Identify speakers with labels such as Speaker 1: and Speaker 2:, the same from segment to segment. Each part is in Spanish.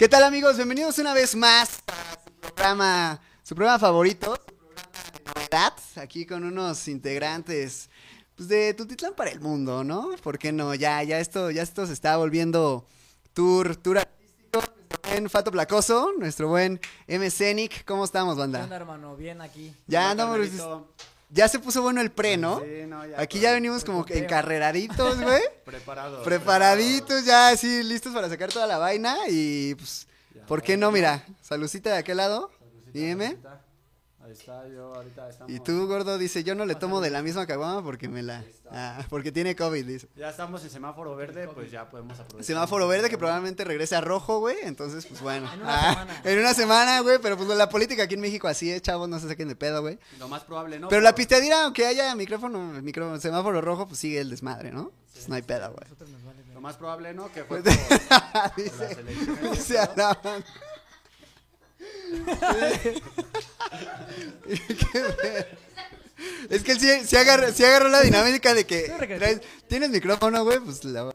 Speaker 1: ¿Qué tal amigos? Bienvenidos una vez más a su programa, su programa favorito, su programa de novedad, aquí con unos integrantes pues, de Tutitlán para el mundo, ¿no? ¿Por qué no? Ya, ya esto, ya esto se está volviendo tour, tour buen Fato Placoso, nuestro buen M. Scenic, ¿cómo estamos,
Speaker 2: ¿Qué
Speaker 1: banda?
Speaker 2: onda, hermano? Bien aquí.
Speaker 1: Ya andamos, ya se puso bueno el pre, ¿no?
Speaker 3: Sí, no, ya
Speaker 1: Aquí ya venimos como que encarreraditos, güey.
Speaker 3: Preparados.
Speaker 1: Preparaditos ya, así, listos para sacar toda la vaina y pues, ¿por qué no? Mira, saludcita de aquel lado, Dime.
Speaker 3: Ahí está, yo ahorita estamos.
Speaker 1: Y tú, gordo, dice, yo no le tomo de la misma caguama porque me la... Ah, porque tiene COVID, dice.
Speaker 3: Ya estamos en semáforo verde, pues ya podemos aprovechar.
Speaker 1: Semáforo verde que probablemente regrese a rojo, güey. Entonces, pues bueno.
Speaker 2: En una
Speaker 1: Ah,
Speaker 2: semana.
Speaker 1: en una semana, güey. Pero pues la política aquí en México así es, chavos, no se saquen de pedo, güey.
Speaker 3: Lo más probable, ¿no?
Speaker 1: Pero la pisteadira, aunque haya micrófono, micro, semáforo rojo, pues sigue el desmadre, ¿no? Pues no hay pedo, güey.
Speaker 2: Vale.
Speaker 3: Lo más probable, ¿no? Que fue por, por las elecciones.
Speaker 1: ver. Es que él sí, sí agarró, sí agarró la dinámica de que traes- tienes micrófono, güey, pues la...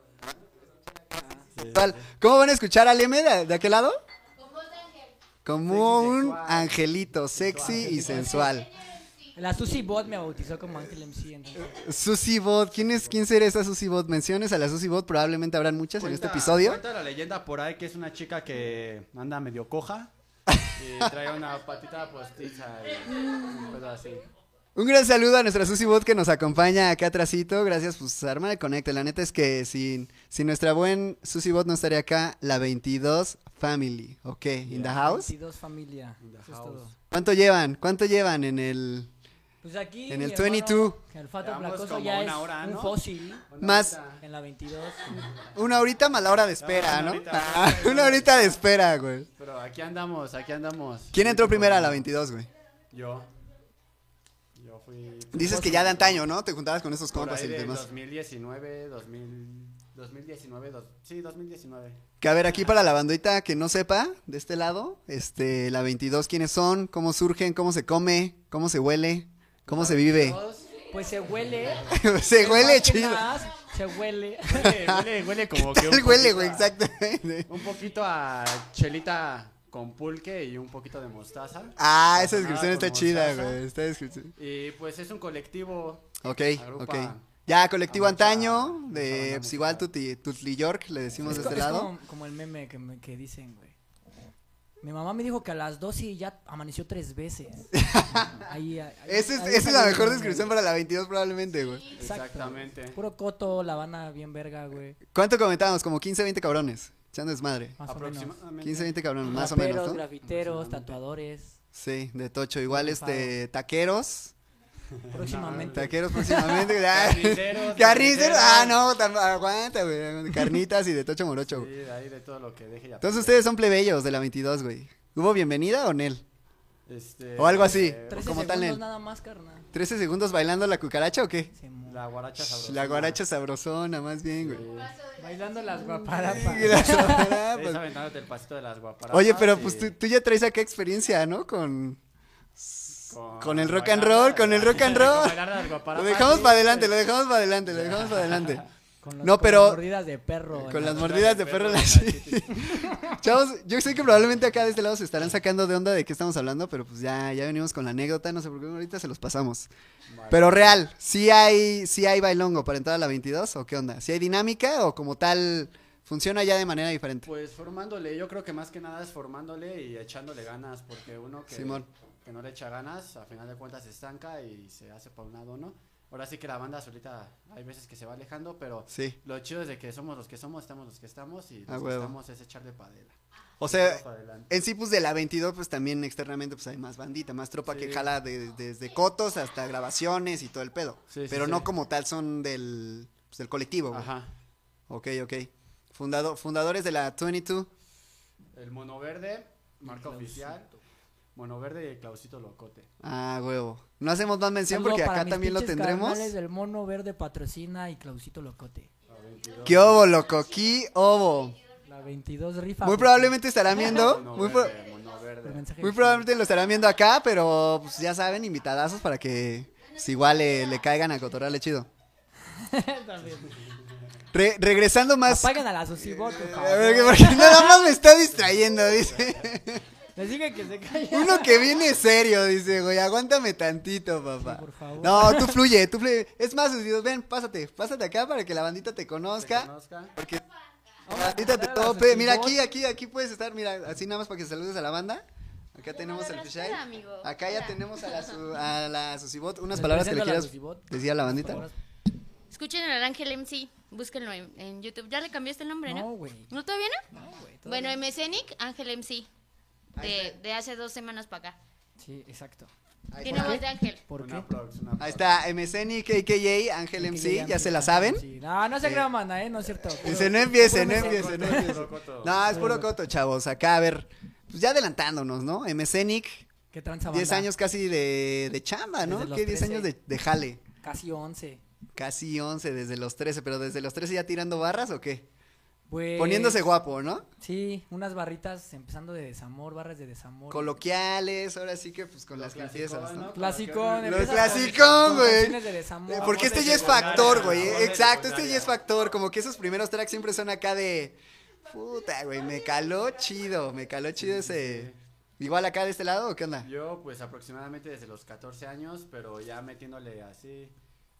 Speaker 1: ¿Cómo van a escuchar al M de, de aquel lado? Como un angelito, sexy y sensual.
Speaker 2: La Susi Bot me bautizó como Ángel MC. Entonces.
Speaker 1: Susi Bot, ¿quién es quién será esa Susi Bot? Menciones a la Susi Bot, probablemente habrán muchas en este episodio.
Speaker 3: Cuenta la leyenda por ahí que es una chica que anda medio coja y trae una patita postiza y un pedo así.
Speaker 1: Un gran saludo a nuestra Susi Bot que nos acompaña acá atrásito. Gracias, pues, arma el conecte. La neta es que sin, sin nuestra buen Susi Bot no estaría acá la 22 Family. Ok, in the house.
Speaker 2: 22 familia.
Speaker 3: In the house.
Speaker 1: ¿Cuánto llevan? ¿Cuánto llevan en el...?
Speaker 2: Pues aquí.
Speaker 1: En el
Speaker 2: hermano,
Speaker 1: 22.
Speaker 2: El Fato Placoso ya
Speaker 3: una
Speaker 2: es
Speaker 3: hora,
Speaker 2: un
Speaker 3: ¿no?
Speaker 2: fósil.
Speaker 1: Más
Speaker 2: En la 22.
Speaker 1: una horita más la hora de espera,
Speaker 3: una
Speaker 1: ¿no?
Speaker 3: horita.
Speaker 1: Ah, una horita de espera, güey.
Speaker 3: Pero aquí andamos, aquí andamos.
Speaker 1: ¿Quién entró primero a la
Speaker 3: como-
Speaker 1: 22, güey?
Speaker 3: Yo. Yo fui.
Speaker 1: Dices que ya de antaño, ¿no? Te juntabas con esos compas y demás.
Speaker 3: 2019, 2000, 2019, dos- sí, 2019.
Speaker 1: Que a ver, aquí para la bandita que no sepa, de este lado, este, la 22, ¿quiénes son? ¿Cómo surgen? ¿Cómo se come? ¿Cómo se huele? ¿Cómo se vive?
Speaker 2: Pues se huele.
Speaker 1: se huele chido.
Speaker 2: Se huele.
Speaker 3: Huele, huele, huele como que. Un
Speaker 1: huele,
Speaker 3: poquito
Speaker 1: güey,
Speaker 3: a-
Speaker 1: exactamente.
Speaker 3: Un poquito a chelita con pulque y un poquito de mostaza.
Speaker 1: Ah, esa descripción está chida, güey. Esta descripción.
Speaker 3: Y pues es un colectivo.
Speaker 1: Ok, ok. Ya, colectivo antaño, de pues, igual Tutli York, le decimos
Speaker 2: Es,
Speaker 1: de este
Speaker 2: es
Speaker 1: lado.
Speaker 2: como, como el meme que, me- que dicen, güey. Mi mamá me dijo que a las 12 ya amaneció tres veces. Ahí, ahí-
Speaker 1: Esa es,
Speaker 2: ahí
Speaker 1: esa es la mejor descripción para la 22 probablemente, güey.
Speaker 2: Exacto.
Speaker 3: Exactamente.
Speaker 2: Puro coto, la Habana bien verga, güey.
Speaker 1: ¿Cuánto comentábamos? Como 15, 20 cabrones. Echando desmadre.
Speaker 2: Más o menos.
Speaker 3: Aproximadamente.
Speaker 1: 15, 20 cabrones, más o
Speaker 2: Raperos,
Speaker 1: menos, ¿no?
Speaker 2: grafiteros, tatuadores.
Speaker 1: Sí, de tocho. Igual, este, taqueros.
Speaker 2: Próximamente.
Speaker 1: Taqueros próximamente. ah,
Speaker 3: Carniceros,
Speaker 1: Carniceros. Ah, no, aguanta, güey. Carnitas y de tocho morocho,
Speaker 3: Sí,
Speaker 1: güey.
Speaker 3: de ahí de todo lo que deje ya.
Speaker 1: Entonces ustedes son plebeyos de la 22, güey. ¿Hubo bienvenida o Nel?
Speaker 3: Este,
Speaker 1: O algo así.
Speaker 3: eh,
Speaker 2: 13
Speaker 1: como tal, Nel.
Speaker 2: nada más, carnal.
Speaker 1: ¿13 segundos bailando la cucaracha o qué?
Speaker 3: La guaracha sabrosa.
Speaker 1: La guaracha sabrosona, más bien, güey.
Speaker 2: Bailando las guaparapas.
Speaker 1: Y la guaracha,
Speaker 3: Es
Speaker 1: pues.
Speaker 3: aventándote el pasito de las guaparapas.
Speaker 1: Oye, pero
Speaker 3: y
Speaker 1: pues tú, tú ya traes acá experiencia, ¿no? Con...
Speaker 3: con,
Speaker 1: con el rock and roll, con el rock and
Speaker 3: con
Speaker 1: roll. Lo dejamos para adelante, lo dejamos para adelante, lo dejamos para adelante.
Speaker 2: Con los-
Speaker 1: No,
Speaker 2: con
Speaker 1: pero-
Speaker 2: las mordidas de perro.
Speaker 1: Con las
Speaker 2: la-
Speaker 1: mordidas de perro la. Chavos, yo sé que probablemente acá de este lado se estarán sacando de onda de qué estamos hablando, pero pues ya, ya venimos con la anécdota, no sé por qué ahorita se los pasamos.
Speaker 3: Vale.
Speaker 1: Pero real, ¿sí hay, sí hay bailongo para entrar a la 22 o qué onda? ¿Sí hay dinámica o como tal funciona ya de manera diferente?
Speaker 3: Pues formándole, yo creo que más que nada es formándole y echándole ganas, porque uno que,
Speaker 1: Simón.
Speaker 3: Que no le echa ganas, a final de cuentas se estanca y se hace pa' un lado, ¿no? Ahora sí que la banda solita hay veces que se va alejando, pero
Speaker 1: Sí.
Speaker 3: lo chido es de que somos los que somos, estamos los que estamos y
Speaker 1: A
Speaker 3: los que
Speaker 1: huevo.
Speaker 3: estamos es echarle padela.
Speaker 1: O sea, en sí, pues de la 22, pues también externamente, pues hay más bandita, más tropa
Speaker 3: Sí.
Speaker 1: que jala de- desde cotos hasta grabaciones y todo el pedo.
Speaker 3: Sí, sí,
Speaker 1: pero
Speaker 3: sí.
Speaker 1: no como tal son del, pues, del colectivo. güey.
Speaker 3: Ajá.
Speaker 1: Ok, ok. Fundado, fundadores de la 22.
Speaker 3: El mono verde, marca oficial. Mono verde y el Clausito Locote.
Speaker 1: Ah, huevo. No hacemos más mención
Speaker 2: Saludo
Speaker 1: porque acá también lo tendremos.
Speaker 2: del mono verde patrocina y Clausito Locote.
Speaker 1: ¿Qué obo, loco? ¿Qué obo?
Speaker 2: La 22 rifas.
Speaker 1: Muy probablemente estarán viendo,
Speaker 3: Mono
Speaker 1: muy, pro-
Speaker 3: verde, mono verde.
Speaker 1: muy probablemente lo estarán viendo acá, pero pues ya saben, invitadazos para que pues, igual le, le caigan a cotorrearle chido. Re- regresando más...
Speaker 2: Apaguen a la Susibot, por
Speaker 1: A ver,
Speaker 2: favor.
Speaker 1: Porque nada más me está distrayendo, dice.
Speaker 2: Les dije que se callen.
Speaker 1: Uno que viene serio, dice, güey, aguántame tantito, papá.
Speaker 2: Sí, por favor.
Speaker 1: No, tú fluye, tú fluye. Es más, Dios, ven, pásate, pásate acá para que la bandita te
Speaker 3: ¿Te
Speaker 1: conozca. Porque
Speaker 2: Vamos
Speaker 1: la bandita te tope. Mira, aquí, aquí, aquí puedes estar, mira, así nada más para que saludes a la banda. Acá tenemos fisheye.
Speaker 4: amigo.
Speaker 1: Acá ya tenemos a la, su- a la Susibot. Unas palabras que le quieras decir a la bandita.
Speaker 4: Escuchen al Ángel MC, búsquenlo en, en YouTube. Ya le cambiaste el nombre,
Speaker 2: No,
Speaker 4: ¿no?
Speaker 2: güey.
Speaker 4: ¿No todavía no?
Speaker 2: No, güey.
Speaker 4: Bueno,
Speaker 2: no.
Speaker 4: MSenic, Ángel MC. De, de hace dos semanas para acá.
Speaker 2: Sí, exacto.
Speaker 4: Tiene
Speaker 1: está.
Speaker 4: voz de ángel.
Speaker 2: ¿Por qué?
Speaker 1: Ahí está, MSN, KKJ, Ángel MC, ya se la saben.
Speaker 2: Sí. No, no se crean, manda, ¿eh? No es cierto.
Speaker 1: Dice, no empiece, no empiece, no
Speaker 3: Puro
Speaker 1: empiece.
Speaker 3: coto.
Speaker 1: No, es puro coto, chavos. Acá, a ver, pues ya adelantándonos, ¿no? MSenic,
Speaker 2: ¿Qué tranza
Speaker 1: 10
Speaker 2: banda?
Speaker 1: años casi de, de chamba, ¿no? ¿Qué 10 años
Speaker 2: 13.
Speaker 1: de, de jale?
Speaker 2: Casi 11.
Speaker 1: Casi 11 desde los 13, pero desde los 13 ya tirando barras o qué?
Speaker 2: Pues,
Speaker 1: Poniéndose guapo, ¿no?
Speaker 2: Sí, unas barritas empezando de desamor, barras de desamor.
Speaker 1: Coloquiales, ahora sí que pues con las que empiezas, ¿no?
Speaker 3: ¿no?
Speaker 2: Clasicón.
Speaker 1: Lo
Speaker 2: empiezas
Speaker 1: clasicón, güey.
Speaker 2: de.
Speaker 1: Eh, Porque este ya es factor, güey. Exacto, este ya es factor. Como que esos primeros tracks siempre son acá de. Puta, güey, me caló chido, me caló chido ese. Igual acá de este lado o qué onda?
Speaker 3: Yo, pues aproximadamente desde los 14 años, pero ya metiéndole así.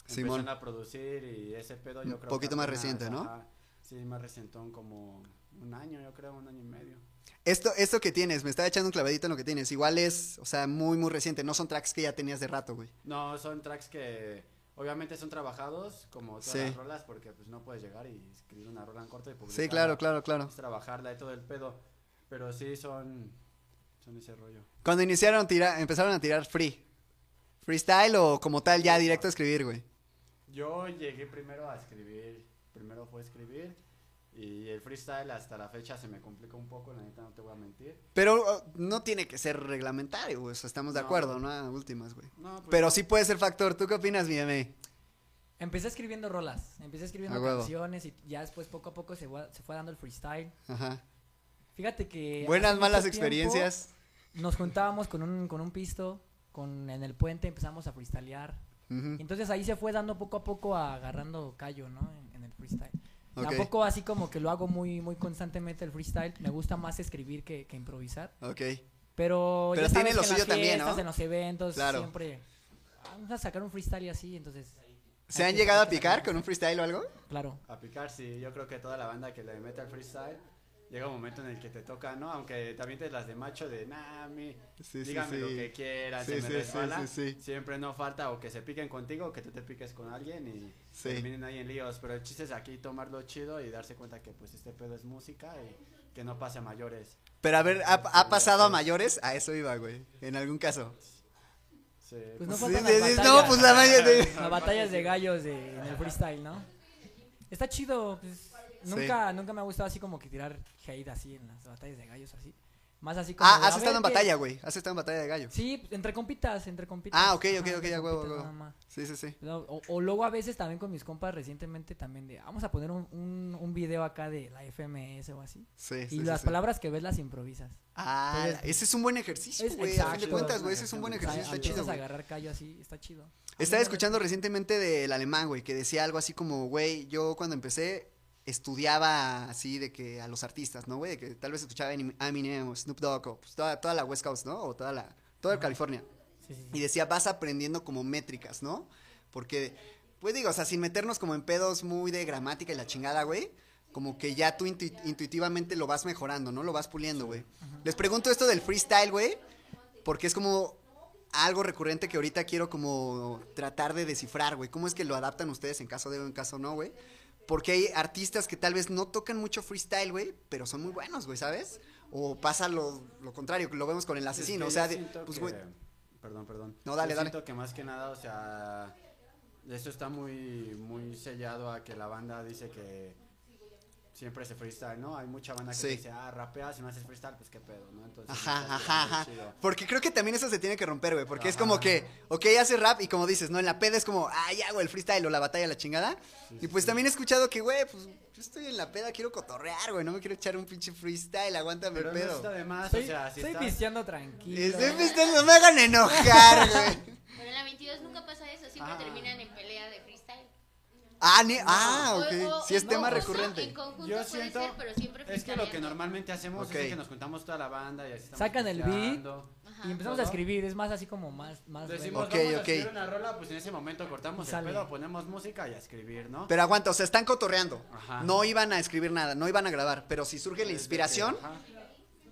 Speaker 1: Simón.
Speaker 3: Empezando a producir y ese pedo, yo
Speaker 1: Un
Speaker 3: creo.
Speaker 1: poquito
Speaker 3: que
Speaker 1: más reciente, ¿no?
Speaker 3: ajá, sí, más recientón, como un año, yo creo, un año y medio.
Speaker 1: Esto, esto que tienes, me estaba echando un clavadito en lo que tienes. Igual es, o sea, muy, muy reciente. No son tracks que ya tenías de rato, güey.
Speaker 3: No, son tracks que obviamente son trabajados, como todas
Speaker 1: Sí.
Speaker 3: las rolas, porque pues no puedes llegar y escribir una rola en corto y
Speaker 1: Sí,
Speaker 3: publicarla.
Speaker 1: claro, claro, claro.
Speaker 3: Es trabajarla y todo el pedo. Pero sí son, son ese rollo.
Speaker 1: Cuando iniciaron, tira, empezaron a tirar free. ¿Freestyle o como tal ya directo a escribir, güey?
Speaker 3: Yo llegué primero a escribir, primero fue escribir y el freestyle hasta la fecha se me complica un poco, la neta no te voy a mentir.
Speaker 1: Pero uh, no tiene que ser reglamentario, güey. o sea, estamos de
Speaker 3: No.
Speaker 1: acuerdo, ¿no? A últimas, güey.
Speaker 3: No, pues
Speaker 1: Pero
Speaker 3: no.
Speaker 1: sí puede ser factor. ¿Tú qué opinas, mi M?
Speaker 2: Empecé escribiendo rolas, empecé escribiendo canciones y ya después poco a poco se, fue- se fue dando el freestyle.
Speaker 1: Ajá.
Speaker 2: Fíjate que...
Speaker 1: Buenas, malas experiencias.
Speaker 2: Nos juntábamos con un, con un pisto, con, en el puente empezamos a freestylear. Entonces ahí se fue dando poco a poco a agarrando callo, ¿no? El freestyle. Tampoco así como que lo hago muy, muy constantemente el freestyle. Me gusta más escribir que, que improvisar.
Speaker 1: Ok.
Speaker 2: Pero,
Speaker 1: Pero
Speaker 2: ya
Speaker 1: tiene
Speaker 2: sabes
Speaker 1: lo
Speaker 2: que en
Speaker 1: suyo también, ¿no?
Speaker 2: en los eventos,
Speaker 1: Claro.
Speaker 2: siempre vamos a sacar un freestyle y así, entonces,
Speaker 1: ¿Se han llegado a picar con un freestyle o algo?
Speaker 2: claro.
Speaker 3: A picar, sí, yo creo que toda la banda que le mete al freestyle llega un momento en el que te toca, ¿no? Aunque también te las de macho de, nah, mi,
Speaker 1: Sí, sí,
Speaker 3: dígame lo
Speaker 1: sí.
Speaker 3: que quieras,
Speaker 1: Sí,
Speaker 3: se me
Speaker 1: sí, sí,
Speaker 3: resbala.
Speaker 1: sí, sí.
Speaker 3: Siempre no falta o que se piquen contigo o que tú te piques con alguien y
Speaker 1: Sí.
Speaker 3: terminen ahí en líos. Pero el chiste es aquí tomarlo chido y darse cuenta que pues este pedo es música y que no pase a mayores.
Speaker 1: Pero a ver, ¿ha, ha pasado a mayores? A eso iba, güey. En algún caso.
Speaker 3: Sí,
Speaker 2: Pues no
Speaker 1: Sí,
Speaker 2: faltan
Speaker 1: sí,
Speaker 2: las batallas.
Speaker 1: no, pues la mayoría de...
Speaker 2: Las batallas de gallos de, en el freestyle, ¿no? Está chido, pues, nunca, nunca me ha gustado así como que tirar hate así en las batallas de gallos así. Más así como
Speaker 1: Ah, has estado en batalla, güey. Has estado en batalla de gallo.
Speaker 2: Sí, entre compitas, entre compitas.
Speaker 1: Ah, ok, ok, ok, ya, huevo, huevo. Sí, sí, sí.
Speaker 2: O, o luego a veces también con mis compas recientemente también de, vamos a poner un, un, un video acá de la FMS o así.
Speaker 1: Sí,
Speaker 2: y
Speaker 1: sí,
Speaker 2: las
Speaker 1: sí.
Speaker 2: palabras que ves las improvisas.
Speaker 1: Ah,
Speaker 2: Entonces,
Speaker 1: ese es un buen ejercicio, güey. A fin de cuentas, güey, ese es un buen ejercicio, está chido,
Speaker 2: agarrar callo así, está chido.
Speaker 1: Estaba escuchando recientemente del alemán, güey, que decía algo así como, güey, yo cuando empecé estudiaba así de que a los artistas, ¿no, güey? De que tal vez escuchaba Eminem o Snoop Dogg o pues, toda, toda la West Coast, ¿no? O toda la, toda California.
Speaker 2: Sí, sí, sí.
Speaker 1: Y decía, vas aprendiendo como métricas, ¿no? Porque, pues digo, o sea, sin meternos como en pedos muy de gramática y la chingada, güey. Como que ya tú intu- intuitivamente lo vas mejorando, ¿no? Lo vas puliendo, güey. Les pregunto esto del freestyle, güey. Porque es como algo recurrente que ahorita quiero como tratar de descifrar, güey. ¿Cómo es que lo adaptan ustedes en caso de o en caso no, güey? Porque hay artistas que tal vez no tocan mucho freestyle, güey, pero son muy buenos, güey, ¿sabes? O pasa lo, lo contrario, que lo vemos con el asesino.
Speaker 3: Es
Speaker 1: O sea, de- pues, güey.
Speaker 3: Perdón, perdón.
Speaker 1: No, dale,
Speaker 3: Yo
Speaker 1: dale.
Speaker 3: siento que más que nada, o sea, esto está muy, muy sellado a que la banda dice que, siempre ese freestyle, ¿no? Hay mucha banda que
Speaker 1: Sí.
Speaker 3: dice, ah, rapeas, si no haces freestyle, pues qué pedo, ¿no? Entonces,
Speaker 1: Ajá, ajá, ajá.
Speaker 3: chido.
Speaker 1: Porque creo que también eso se tiene que romper, güey. Porque es
Speaker 3: Ajá.
Speaker 1: como que, ok, hace rap y como dices, ¿no? En la peda es como, ah, ya, güey, el freestyle o la batalla, la chingada. y pues también he escuchado que, güey, pues yo estoy en la peda, quiero cotorrear, güey. No me quiero echar un pinche freestyle, aguántame
Speaker 3: Pero
Speaker 1: el
Speaker 3: no
Speaker 1: pedo.
Speaker 3: está de más,
Speaker 2: Estoy,
Speaker 3: o sea, si
Speaker 2: estoy
Speaker 3: estás...
Speaker 2: pisteando tranquilo.
Speaker 1: Estoy pisteando, no me hagan enojar, güey.
Speaker 4: Pero en la 22 nunca pasa eso, siempre
Speaker 3: Ah.
Speaker 4: terminan en pelea de freestyle.
Speaker 1: Ah, ne- ah,
Speaker 4: O-
Speaker 1: ok.
Speaker 4: o
Speaker 1: Sí es tema recurrente.
Speaker 4: En conjunto
Speaker 3: Yo
Speaker 4: puede
Speaker 3: siento,
Speaker 4: ser, pero siempre
Speaker 3: es que lo que normalmente hacemos
Speaker 1: Ok.
Speaker 3: es que nos juntamos toda la banda y así estamos
Speaker 2: Sacan el beat.
Speaker 4: Ajá.
Speaker 2: Y empezamos a escribir, es más así como más, más
Speaker 3: Decimos,
Speaker 1: Ok,
Speaker 3: vamos a
Speaker 1: ok.
Speaker 3: escribir una rola, pues en ese momento cortamos
Speaker 2: Y
Speaker 3: el
Speaker 2: sale.
Speaker 3: pedo, ponemos música y a escribir, ¿no?
Speaker 1: Pero aguanta, o sea, están cotorreando.
Speaker 3: Ajá.
Speaker 1: No iban a escribir nada, no iban a grabar. Pero si surge la
Speaker 3: Es de que,
Speaker 1: inspiración,
Speaker 3: ajá.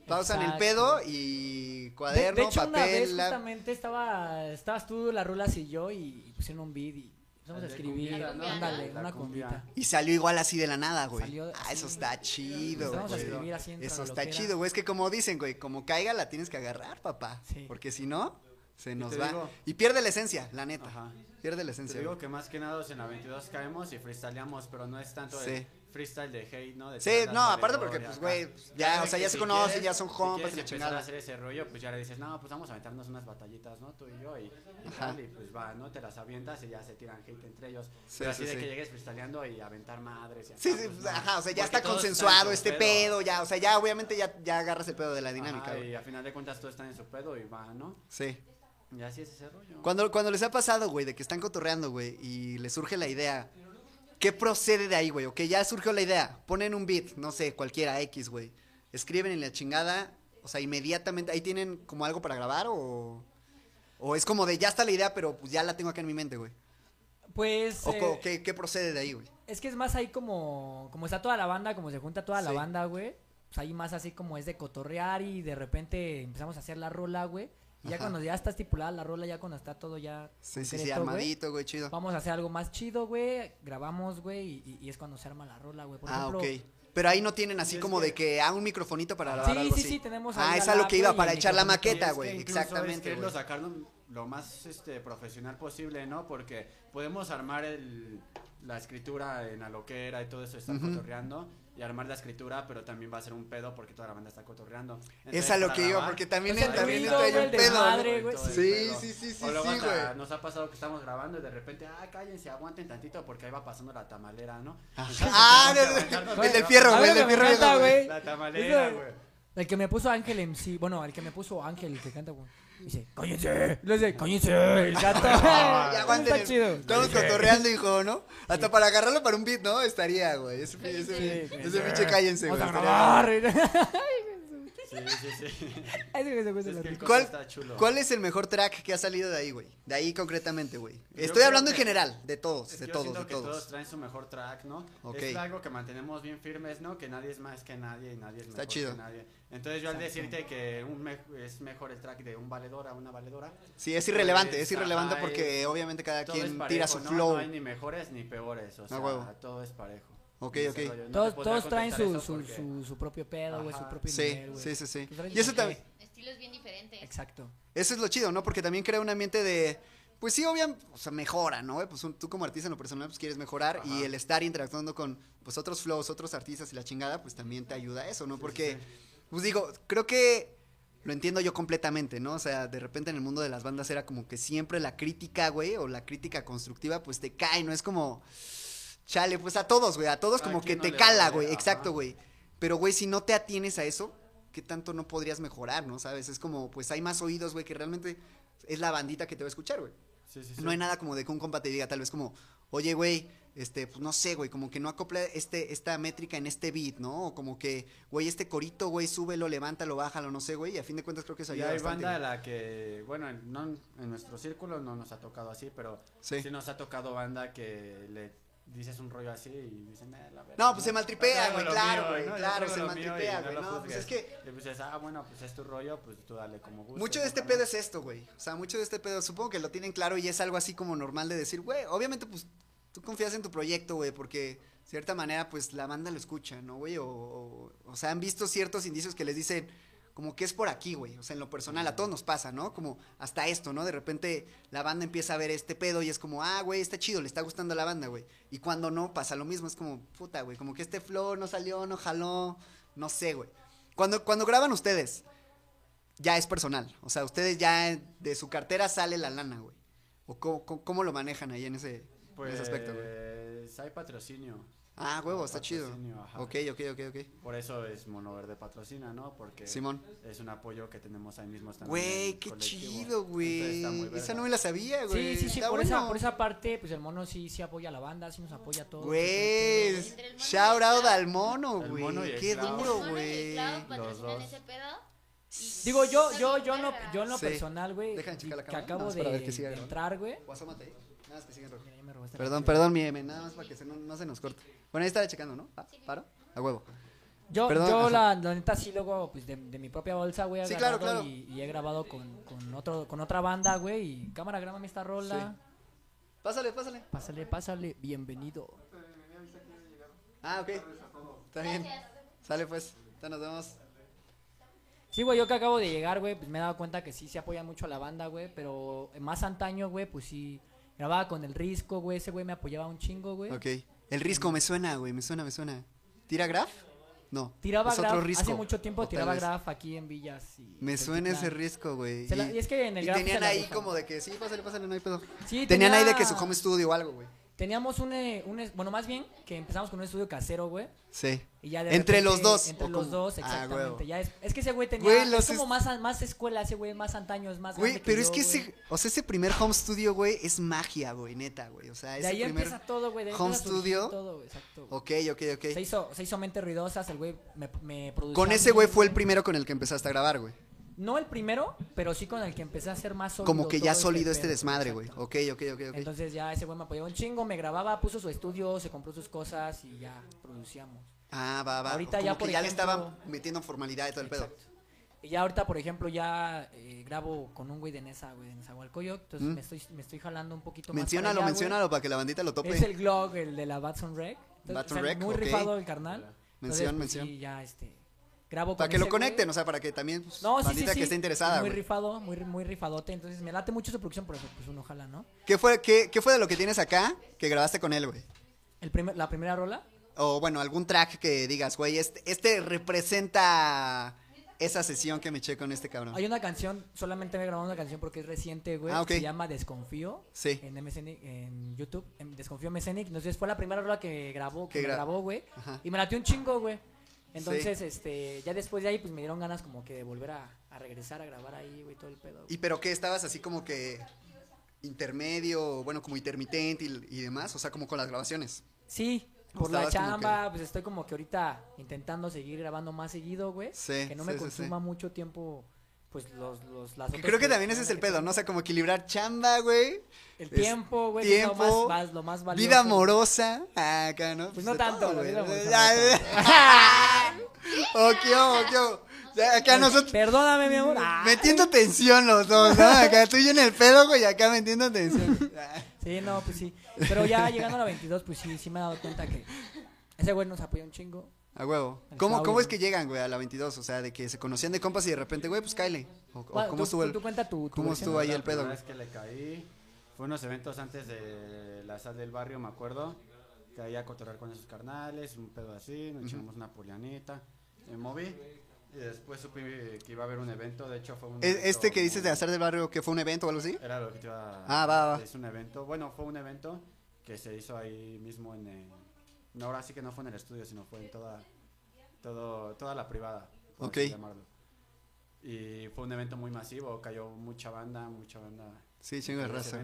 Speaker 1: pausan el
Speaker 2: Exacto.
Speaker 1: pedo y
Speaker 2: De,
Speaker 1: cuaderno,
Speaker 2: de hecho, una vez
Speaker 1: papel. la-
Speaker 2: justamente estaba, estabas tú, la Rulas y yo y pusieron un beat y empezamos a escribir. Ándale, una cumbita.
Speaker 1: Y salió igual así de la nada, güey.
Speaker 2: Salió
Speaker 1: Ah,
Speaker 2: así.
Speaker 1: eso está chido,
Speaker 2: Empezamos a
Speaker 1: güey.
Speaker 2: escribir así entre
Speaker 1: Eso está chido, güey. Es que como dicen, güey, como caiga la tienes que agarrar, papá.
Speaker 2: Sí.
Speaker 1: Porque si no, se nos
Speaker 3: te
Speaker 1: va.
Speaker 3: digo-
Speaker 1: y pierde la esencia, la neta.
Speaker 3: Ajá.
Speaker 1: Pierde la
Speaker 3: Te
Speaker 1: esencia.
Speaker 3: digo
Speaker 1: güey.
Speaker 3: que más que nada en la 22 caemos y freestyleamos, pero no es tanto
Speaker 1: Sí.
Speaker 3: Freestyle de hate, ¿no? De
Speaker 1: Sí, no, aparte porque, pues, güey, pues, ya, o sea, ya se conocen,
Speaker 3: quieres-
Speaker 1: ya son compas y la chingada.
Speaker 3: a hacer ese rollo, pues ya le dices, no, pues vamos a aventarnos unas batallitas, ¿no? Tú y yo, y, y
Speaker 1: Ajá.
Speaker 3: tal, y pues va, ¿no? Te las avientas y ya se tiran hate entre ellos.
Speaker 1: Sí,
Speaker 3: pero
Speaker 1: sí,
Speaker 3: así de que llegues freestyleando y aventar madres y acá,
Speaker 1: Sí, sí,
Speaker 3: pues,
Speaker 1: pues, ajá, o sea, ya está consensuado
Speaker 3: su
Speaker 1: este pedo, ya, o sea, ya obviamente ya, ya agarras el pedo de la
Speaker 3: Ajá,
Speaker 1: dinámica, güey.
Speaker 3: y a final de cuentas todos están en su pedo y va, ¿no?
Speaker 1: Sí.
Speaker 3: Y así es ese rollo.
Speaker 1: Cuando, cuando les ha pasado, güey, de que están cotorreando, güey, y les surge la idea, ¿qué procede de ahí, güey? Ok, ya surgió la idea, ponen un beat, no sé, cualquiera, X, güey. Escriben en la chingada, o sea, inmediatamente, ¿ahí tienen como algo para grabar o...? O es como de, ya está la idea, pero pues ya la tengo acá en mi mente, güey.
Speaker 2: Pues
Speaker 1: ¿O
Speaker 2: eh,
Speaker 1: qué, qué procede de ahí, güey?
Speaker 2: es que es más ahí como, como está toda la banda, como se junta toda la banda, güey. Pues ahí más así como es de cotorrear y de repente empezamos a hacer la rola, güey. Y ya
Speaker 1: Ajá.
Speaker 2: cuando ya está estipulada la rola, ya cuando está todo ya
Speaker 1: Sí, sí, sí, armadito, güey, chido.
Speaker 2: Vamos a hacer algo más chido, güey. Grabamos, güey, y, y es cuando se arma la rola, güey. Por
Speaker 1: Ah,
Speaker 2: ejemplo,
Speaker 1: ok. Pero ahí no tienen así
Speaker 3: es
Speaker 1: como
Speaker 3: que-
Speaker 1: de que, ah, un microfonito para
Speaker 2: Sí,
Speaker 1: grabar algo
Speaker 2: sí,
Speaker 1: así.
Speaker 2: sí, tenemos
Speaker 1: Ah, es a lo que iba, para echar la maqueta,
Speaker 3: es que
Speaker 1: güey,
Speaker 3: es
Speaker 1: exactamente, güey.
Speaker 3: sacarlo lo más este, profesional posible, ¿no? Porque podemos armar el, la escritura en la loquera y todo eso, estar
Speaker 1: Ujú.
Speaker 3: cotorreando. Y armar la escritura, pero también va a ser un pedo porque toda la banda está cotorreando.
Speaker 1: Es a lo que iba, porque también,
Speaker 2: Pues
Speaker 1: también está ahí un pedo, ¿no?
Speaker 2: güey,
Speaker 1: Sí,
Speaker 3: pedo.
Speaker 1: sí, sí, sí,
Speaker 3: O luego
Speaker 1: sí, güey.
Speaker 3: Nos ha pasado que estamos grabando y de repente, ah, cállense, aguanten tantito porque ahí va pasando la tamalera, ¿no? Entonces,
Speaker 1: Ah,
Speaker 3: que
Speaker 1: el- del fierro, güey, el del fierro.
Speaker 3: La tamalera, güey.
Speaker 2: El que me puso Ángel en sí, bueno, el que me puso Ángel, el que canta, güey. Dice, cállense. Le dice, cállense. El gato.
Speaker 1: Ya aguanten.
Speaker 2: Está chido.
Speaker 1: Estamos cotorreando, hijo, ¿no? Hasta para agarrarlo para un beat, ¿no? Estaría, güey. Ese, ese,
Speaker 2: Sí,
Speaker 1: ese pinche cállense, güey.
Speaker 2: Vamos a grabar.
Speaker 3: Sí, sí, Es que
Speaker 1: ¿Cuál,
Speaker 3: está chulo.
Speaker 1: ¿Cuál es el mejor track que ha salido de ahí, güey? De ahí concretamente, güey. Estoy hablando en general, de todos,
Speaker 3: Es
Speaker 1: de
Speaker 3: yo
Speaker 1: todos,
Speaker 3: siento
Speaker 1: de
Speaker 3: que todos
Speaker 1: todos.
Speaker 3: traen su mejor track, ¿no?
Speaker 1: Ok.
Speaker 3: Es algo que mantenemos bien firmes, ¿no? Que nadie es más que nadie y nadie es
Speaker 1: Está
Speaker 3: mejor
Speaker 1: chido.
Speaker 3: que nadie. Entonces yo al decirte que un me- es mejor el track de un valedor a una valedora,
Speaker 1: Sí, es irrelevante,
Speaker 3: Pues,
Speaker 1: es irrelevante porque
Speaker 3: es-
Speaker 1: obviamente cada quien
Speaker 3: parejo,
Speaker 1: tira su
Speaker 3: ¿no?
Speaker 1: flow.
Speaker 3: No hay ni mejores ni peores, o sea, todo es parejo.
Speaker 1: Ok, ok.
Speaker 3: No
Speaker 2: Todos, traen su, su, su, su propio pedo, güey, su propio
Speaker 1: Sí,
Speaker 2: nivel, güey.
Speaker 1: sí, sí, sí. Y eso también,
Speaker 4: Estilos bien diferentes.
Speaker 2: Exacto.
Speaker 1: eso es lo chido, ¿no? Porque también crea un ambiente de, pues sí, obviamente, o sea, mejora, ¿no? Pues un- tú como artista en lo personal, pues quieres mejorar y el estar interactuando con, pues otros flows, otros artistas y la chingada, pues también te ayuda a eso, ¿no?
Speaker 3: Sí,
Speaker 1: Porque,
Speaker 3: sí,
Speaker 1: pues digo, creo que lo entiendo yo completamente, ¿no? O sea, de repente en el mundo de las bandas era como que siempre la crítica, güey, o la crítica constructiva, pues te cae, ¿no? Es como, chale, pues a todos, güey, a todos como que
Speaker 3: no
Speaker 1: te cala, güey, exacto, güey. Pero, güey, si no te atienes a eso, ¿qué tanto no podrías mejorar, no? ¿Sabes? Es como, pues hay más oídos, güey, que realmente es la bandita que te va a escuchar, güey.
Speaker 3: Sí, sí, sí.
Speaker 1: No hay nada como de que un compa te diga tal vez como, oye, güey, este, pues no sé, güey, como que no acopla este, esta métrica en este beat, ¿no? O como que, güey, este corito, güey, súbelo, levántalo, bájalo, no sé, güey, y a fin de cuentas creo que eso
Speaker 3: Y
Speaker 1: ayuda
Speaker 3: hay
Speaker 1: bastante.
Speaker 3: banda a la que, bueno, en, no, en nuestro círculo no nos ha tocado así, pero
Speaker 1: sí.
Speaker 3: nos ha tocado banda que le dices un rollo así y dicen, eh, la verdad.
Speaker 1: No, pues se maltripea, güey, claro, güey, claro, se maltripea, güey, no, pues es que-
Speaker 3: Y pues dices, ah, bueno, pues es tu rollo, pues tú dale como gusto.
Speaker 1: Mucho de este pedo es esto, güey. O sea, mucho de este pedo, supongo que lo tienen claro y es algo así como normal de decir, güey, obviamente, pues, tú confías en tu proyecto, güey, porque de cierta manera, pues, la banda lo escucha, ¿no, güey? O, o, o sea, han visto ciertos indicios que les dicen, como que es por aquí, güey. O sea, en lo personal, a todos nos pasa, ¿no? Como hasta esto, ¿no? De repente la banda empieza a ver este pedo y es como, ah, güey, está chido, le está gustando a la banda, güey. Y cuando no, pasa lo mismo, es como, puta, güey, como que este flow no salió, no jaló, no sé, güey. Cuando, cuando graban ustedes, ya es personal. O sea, ustedes ya de su cartera sale la lana, güey. ¿O cómo, cómo- cómo lo manejan ahí en ese, en ese aspecto, güey?
Speaker 3: Pues hay patrocinio.
Speaker 1: Ah, huevo, está chido.
Speaker 3: Ajá.
Speaker 1: Ok, ok, ok, ok.
Speaker 3: Por eso es Monoverde patrocina, ¿no? Porque
Speaker 1: Simón.
Speaker 3: es un apoyo que tenemos ahí mismo. también
Speaker 1: Güey, qué
Speaker 3: colectivo.
Speaker 1: chido, güey. Esa no me la sabía, güey.
Speaker 2: Sí, sí, sí, por, esa,
Speaker 1: bueno.
Speaker 2: por esa parte, pues el mono sí, sí apoya a la banda, sí nos apoya a todos.
Speaker 1: Güey,
Speaker 4: mono
Speaker 1: shout out al mono, güey.
Speaker 3: mono
Speaker 1: Qué
Speaker 3: Clau.
Speaker 1: duro,
Speaker 4: mono
Speaker 1: güey.
Speaker 2: Digo, yo, yo, yo, no, yo en lo
Speaker 1: Sí.
Speaker 2: personal, güey, que
Speaker 1: cámara,
Speaker 2: acabo de,
Speaker 1: ver que siga
Speaker 2: de entrar, güey.
Speaker 1: Perdón, perdón, mi M, nada más para que se no, no se nos corte. Bueno, ahí estaba checando, ¿no? Ah, ¿Paro? A huevo.
Speaker 2: Yo,
Speaker 1: Perdón,
Speaker 2: yo la, la neta sí luego, pues de, de mi propia bolsa, güey,
Speaker 1: Sí, claro, claro.
Speaker 2: Y, y he grabado con, con, otro, con otra banda, güey, y cámara, grábame esta rola.
Speaker 1: Pásale, pásale.
Speaker 2: Pásale, pásale, bienvenido.
Speaker 1: Ah, ok. Está bien. Sale pues. Ya nos vemos.
Speaker 2: Sí, güey, yo que acabo de llegar, güey, pues me he dado cuenta que sí se apoya mucho a la banda, güey, pero más antaño, güey, pues sí, grababa con el Risco, güey, ese güey me apoyaba un chingo, güey.
Speaker 1: Ok. El risco me suena, güey. Me suena, me suena. ¿Tira graf? No.
Speaker 2: Tiraba
Speaker 1: es otro
Speaker 2: graf,
Speaker 1: risco.
Speaker 2: hace mucho tiempo
Speaker 1: O
Speaker 2: tiraba graf aquí en Villas. Y
Speaker 1: Me suena ese risco, güey.
Speaker 2: Y es que en el
Speaker 1: y
Speaker 2: graf se
Speaker 1: tenían ahí como de que sí, pásale, pásale, no hay pedo.
Speaker 2: Sí,
Speaker 1: Tenían ahí de que su home studio o algo, güey.
Speaker 2: Teníamos un, eh, un bueno, más bien que empezamos con un estudio casero, güey.
Speaker 1: Sí.
Speaker 2: Y ya de
Speaker 1: Entre
Speaker 2: repente-
Speaker 1: los dos,
Speaker 2: Entre
Speaker 1: ¿o
Speaker 2: los dos,
Speaker 1: Ah,
Speaker 2: exactamente. ya es, es que ese güey tenía.
Speaker 1: Güey,
Speaker 2: es
Speaker 1: los
Speaker 2: como
Speaker 1: es-
Speaker 2: más, más escuela, ese güey, más antaño, es más.
Speaker 1: Güey, pero
Speaker 2: que
Speaker 1: es que
Speaker 2: güey.
Speaker 1: ese, o sea, ese primer home studio, güey, es magia, güey, neta, güey. O sea,
Speaker 2: De
Speaker 1: ese
Speaker 2: ahí
Speaker 1: primer...
Speaker 2: empieza todo, güey. de ahí
Speaker 1: home studio.
Speaker 2: Todo, güey, exacto. güey.
Speaker 1: Ok, ok, ok.
Speaker 2: Se hizo, se hizo mente ruidosas, el güey me, me produjo.
Speaker 1: Con ese güey fue el primero con el que empezaste a grabar, güey.
Speaker 2: No el primero, pero sí con el que empecé a hacer más sólido.
Speaker 1: Como que ya
Speaker 2: todo
Speaker 1: sólido este desmadre, güey. Ok, ok, ok, ok.
Speaker 2: Entonces ya ese güey me apoyaba un chingo, me grababa, puso su estudio, se compró sus cosas y ya producíamos.
Speaker 1: Ah, va, va.
Speaker 2: Ahorita
Speaker 1: Como
Speaker 2: ya,
Speaker 1: que
Speaker 2: por
Speaker 1: ya le estaban metiendo formalidad y todo el pedo.
Speaker 2: Y ya ahorita, por ejemplo, ya eh, grabo con un güey de Nesa, güey, de Nezahualcóyotl, entonces
Speaker 1: Mm.
Speaker 2: me, estoy, me estoy jalando un poquito
Speaker 1: Menciónalo,
Speaker 2: más güey.
Speaker 1: menciónalo para que la bandita lo tope.
Speaker 2: Es el Glog, el de la Batson Rec. Entonces,
Speaker 1: Batson
Speaker 2: o sea,
Speaker 1: Rec,
Speaker 2: Muy rifado el carnal. Entonces,
Speaker 1: Mención,
Speaker 2: pues,
Speaker 1: mención.
Speaker 2: Sí, ya, este, grabo
Speaker 1: Para
Speaker 2: con
Speaker 1: que lo
Speaker 2: güey.
Speaker 1: conecten, o sea, para que también pues,
Speaker 2: No, sí, sí,
Speaker 1: que esté interesada,
Speaker 2: Muy
Speaker 1: güey.
Speaker 2: rifado, muy, muy rifadote. Entonces me late mucho su producción, por eso pues uno jala, ¿no?
Speaker 1: ¿Qué fue, qué, ¿Qué fue de lo que tienes acá que grabaste con él, güey?
Speaker 2: El primer, la primera rola.
Speaker 1: O bueno, algún track que digas, güey, este, este representa esa sesión que me eché con este cabrón.
Speaker 2: Hay una canción, solamente me grabado una canción porque es reciente, güey.
Speaker 1: Ah, ok.
Speaker 2: Se llama Desconfío.
Speaker 1: Sí.
Speaker 2: En MSN, en YouTube, en Desconfío MSN. Entonces fue la primera rola que grabó, que me grabó, güey. Y me latió un chingo, güey. Entonces, este, ya después de ahí, pues me dieron ganas como que de volver a, a regresar a grabar ahí, güey, todo el pedo. güey.
Speaker 1: ¿Y pero qué? ¿Estabas así como que intermedio, bueno, como intermitente y, y demás? O sea, como con las grabaciones.
Speaker 2: Sí, por la chamba, pues estoy como que ahorita intentando seguir grabando más seguido, güey.
Speaker 1: Sí,
Speaker 2: que no me
Speaker 1: sí,
Speaker 2: consuma mucho tiempo, pues los, los las
Speaker 1: creo que también ese es el pedo. ¿no? O sea, como equilibrar chamba, güey.
Speaker 2: El tiempo, güey, lo
Speaker 1: tiempo,
Speaker 2: más, lo más valioso.
Speaker 1: Vida amorosa. Ah, acá, ¿no?
Speaker 2: Pues no
Speaker 1: de
Speaker 2: tanto,
Speaker 1: todo,
Speaker 2: la
Speaker 1: güey.
Speaker 2: vida amorosa
Speaker 1: ok. Ya, Acá nosotros
Speaker 2: Perdóname, mi amor. Ah.
Speaker 1: metiendo tensión los dos, ¿no? Acá tú y yo en el pedo, güey, y acá metiendo tensión.
Speaker 2: Sí, no, pues sí. Pero ya llegando a la 22, pues sí, sí me he dado cuenta que ese güey nos apoya un chingo.
Speaker 1: A huevo. ¿Cómo, ¿Cómo es que llegan, güey, a la 22? O sea, de que se conocían de compas y de repente, güey, pues cáele. O, o
Speaker 2: Bueno,
Speaker 1: ¿Cómo
Speaker 2: tú-
Speaker 1: estuvo
Speaker 2: tú-
Speaker 1: el...?
Speaker 2: tú cuenta tu- tu
Speaker 1: cómo estuvo ahí
Speaker 3: La
Speaker 1: el pedo,
Speaker 3: primera
Speaker 1: güey?
Speaker 3: vez que le caí fue unos eventos antes de la sal del barrio, me acuerdo. Caí a cotorrear con esos carnales, un pedo así, nos echamos una polianita. Me moví y después supe que iba a haber un evento. De hecho, fue un.
Speaker 1: ¿E-
Speaker 3: evento
Speaker 1: ¿Este que dices de hacer del barrio que fue un evento o algo así?
Speaker 3: Era lo que te iba
Speaker 1: Ah, va, va.
Speaker 3: Es un evento. Bueno, fue un evento que se hizo ahí mismo en. el- no, ahora sí que no fue en el estudio, sino fue en toda. Todo, toda la privada. por
Speaker 1: Ok.
Speaker 3: así llamarlo. Y fue un evento muy masivo, cayó mucha banda, mucha banda.
Speaker 1: Sí, chingo de raza.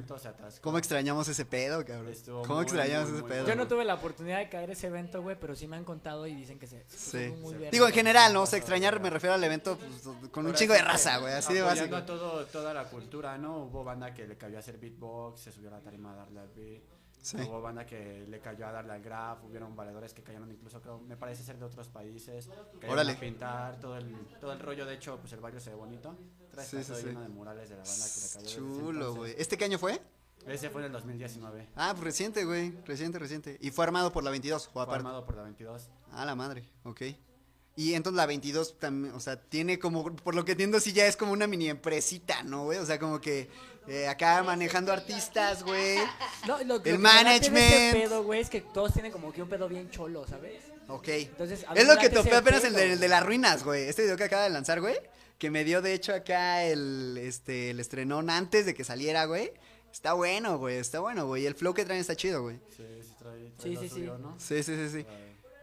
Speaker 1: ¿Cómo extrañamos ese pedo, cabrón?
Speaker 3: Estuvo
Speaker 1: ¿Cómo
Speaker 3: muy,
Speaker 1: extrañamos
Speaker 3: muy,
Speaker 1: ese
Speaker 3: muy
Speaker 1: pedo?
Speaker 2: Yo no tuve la oportunidad de caer a ese evento, güey, pero sí me han contado y dicen que se. se
Speaker 1: Sí.
Speaker 2: muy.
Speaker 1: Digo, en general, ¿no? O sea, extrañar me refiero al evento pues, con un chingo de
Speaker 3: que
Speaker 1: raza, güey, así de básico.
Speaker 3: a todo, toda la cultura, ¿no? Hubo banda que le cayó a hacer beatbox, se subió a la tarima a darle al beat.
Speaker 1: Sí.
Speaker 3: Hubo banda que le cayó a darle al graph, hubieron valedores que cayeron incluso, creo, me parece ser de otros países. Cayeron
Speaker 1: Órale.
Speaker 3: a pintar, todo el, todo el rollo, de hecho, pues el barrio se ve bonito. Trae
Speaker 1: Sí, sí,
Speaker 3: todo
Speaker 1: sí.
Speaker 3: lleno de murales de la banda que le cayó.
Speaker 1: Chulo, güey. ¿Este qué año fue?
Speaker 3: Ese fue en el 2019.
Speaker 1: Ah, pues reciente, güey. Reciente, reciente. ¿Y fue armado por la 22 o
Speaker 3: Fue
Speaker 1: aparte?
Speaker 3: armado por la 22.
Speaker 1: Ah, la madre, ok. Y entonces la 22 también, o sea, tiene como, por lo que entiendo, sí ya es como una mini empresita, ¿no, güey? O sea, como que eh, acá manejando artistas, güey.
Speaker 2: No, lo,
Speaker 1: El
Speaker 2: que ese pedo, güey, es que todos tienen como que un pedo bien cholo, ¿sabes?
Speaker 1: Ok.
Speaker 2: Entonces, a
Speaker 1: es lo que topé apenas el de, el de las ruinas, güey. Este video que acaba de lanzar, güey. Que me dio, de hecho, acá el, este, el estrenón antes de que saliera, güey. Está bueno, güey. Está bueno, güey. El flow que traen está chido, güey.
Speaker 3: Sí, sí, trae, trae
Speaker 2: Sí, sí, sí.
Speaker 3: ¿no?
Speaker 1: Sí, sí, sí, sí.